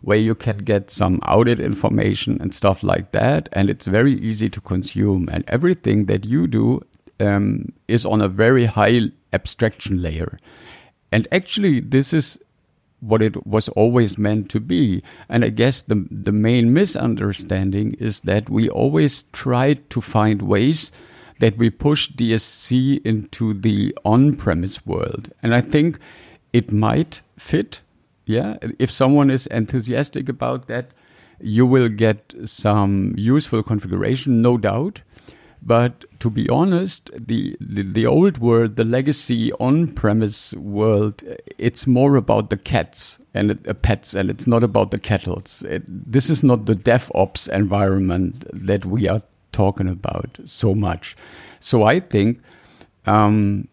where you can get some audit information and stuff like that. And it's very easy to consume. And everything that you do um, is on a very high abstraction layer. And actually, this is what it was always meant to be. And I guess the the main misunderstanding is that we always try to find ways that we push DSC into the on-premise world. And I think it might fit. Yeah, if someone is enthusiastic about that, you will get some useful configuration, no doubt. But to be honest, the, the, the old world, the legacy on-premise world, it's more about the cats and uh, pets, and it's not about the kettles. It, this is not the DevOps environment that we are talking about so much. So I think um,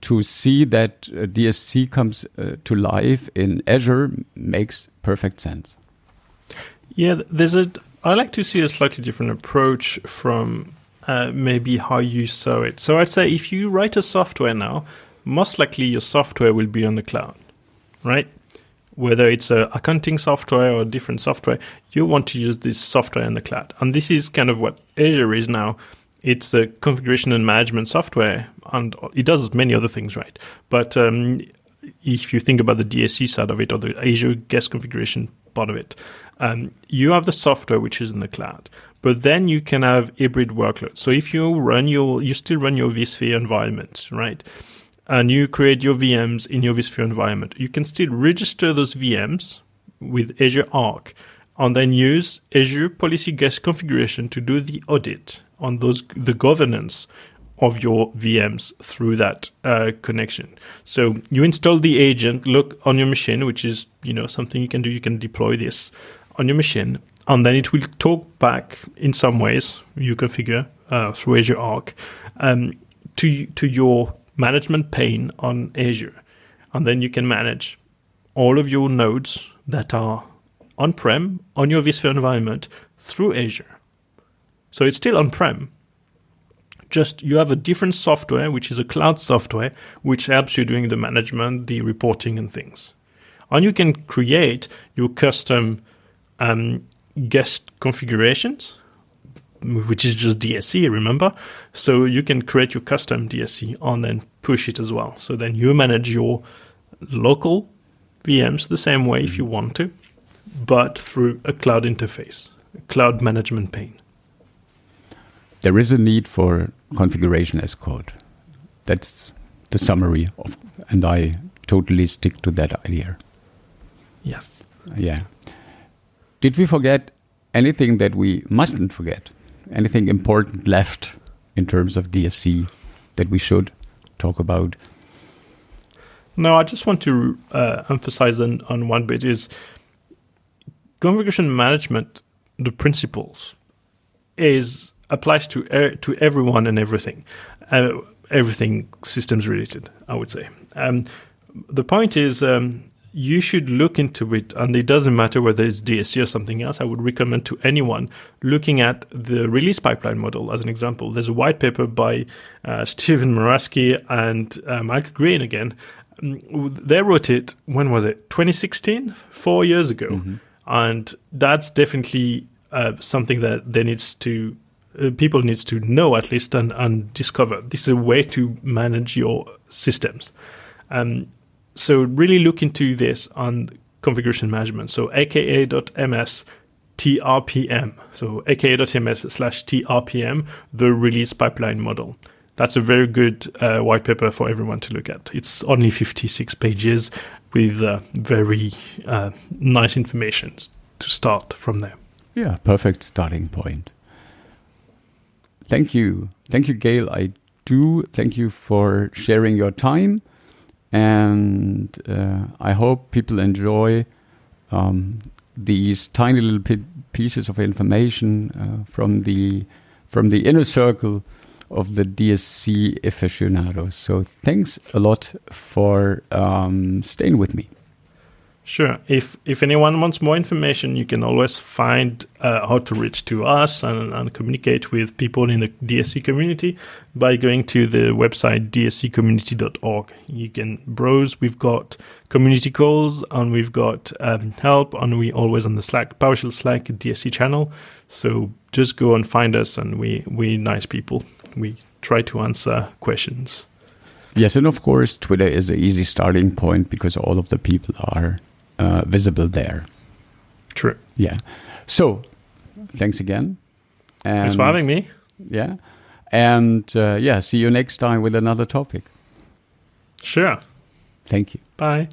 to see that uh, DSC comes uh, to life in Azure makes perfect sense. Yeah, there's a. I like to see a slightly different approach from uh, maybe how you saw it. So I'd say if you write a software now, most likely your software will be on the cloud, right? Whether it's a accounting software or different software, you want to use this software in the cloud, and this is kind of what Azure is now. It's a configuration and management software, and it does many other things, right? But um, if you think about the DSC side of it or the Azure guest configuration part of it, um, you have the software which is in the cloud, but then you can have hybrid workloads. So if you run your, you still run your vSphere environment, right? And you create your VMs in your vSphere environment. You can still register those VMs with Azure Arc and then use Azure Policy Guest configuration to do the audit on those the governance of your VMs through that uh, connection. So you install the agent, look on your machine, which is you know something you can do. You can deploy this on your machine, and then it will talk back in some ways you configure uh, through Azure Arc um, to to your management pane on Azure, and then you can manage all of your nodes that are on-prem on your vSphere environment through Azure. So it's still on-prem. Just you have a different software, which is a cloud software, which helps you doing the management, the reporting, and things. And you can create your custom um, guest configurations, which is just DSC, remember? So you can create your custom DSC and then push it as well. So then you manage your local VMs the same way if you want to, but through a cloud interface, a cloud management pane. There is a need for configuration as code. That's the summary of, and I totally stick to that idea. Yes. Yeah. Did we forget anything that we mustn't forget? Anything important left in terms of DSC that we should talk about? No, I just want to uh, emphasize on, on one bit is configuration management. The principles is applies to er, to everyone and everything, uh, everything systems related. I would say. Um, the point is, um, you should look into it, and it doesn't matter whether it's DSC or something else. I would recommend to anyone looking at the release pipeline model as an example. There's a white paper by uh, Steven Murawski and uh, Mike Greene again. Mm, they wrote it, when was it? 2016? Four years ago. Mm-hmm. And that's definitely uh, something that there needs to uh, people needs to know at least and, and discover. This is a way to manage your systems. Um, so really look into this on configuration management. So aka.ms TRPM. So aka.ms slash TRPM, the release pipeline model. That's a very good uh, white paper for everyone to look at. It's only 56 pages with uh, very uh, nice information to start from there. Yeah, perfect starting point. Thank you. Thank you, Gael. I do thank you for sharing your time and uh, I hope people enjoy um, these tiny little pieces of information uh, from the from the inner circle of the DSC aficionados. So thanks a lot for um, staying with me. Sure. If if anyone wants more information, you can always find uh, how to reach to us and, and, communicate with people in the DSC community by going to the website dsccommunity.org. You can browse. We've got community calls and we've got um, help, and we always on the Slack PowerShell Slack DSC channel. So just go and find us, and we we nice people. We try to answer questions. Yes, and of course, Twitter is an easy starting point because all of the people are uh, visible there. True. Yeah. So, thanks again. And, thanks for having me. Yeah. And uh, yeah, see you next time with another topic. Sure. Thank you. Bye.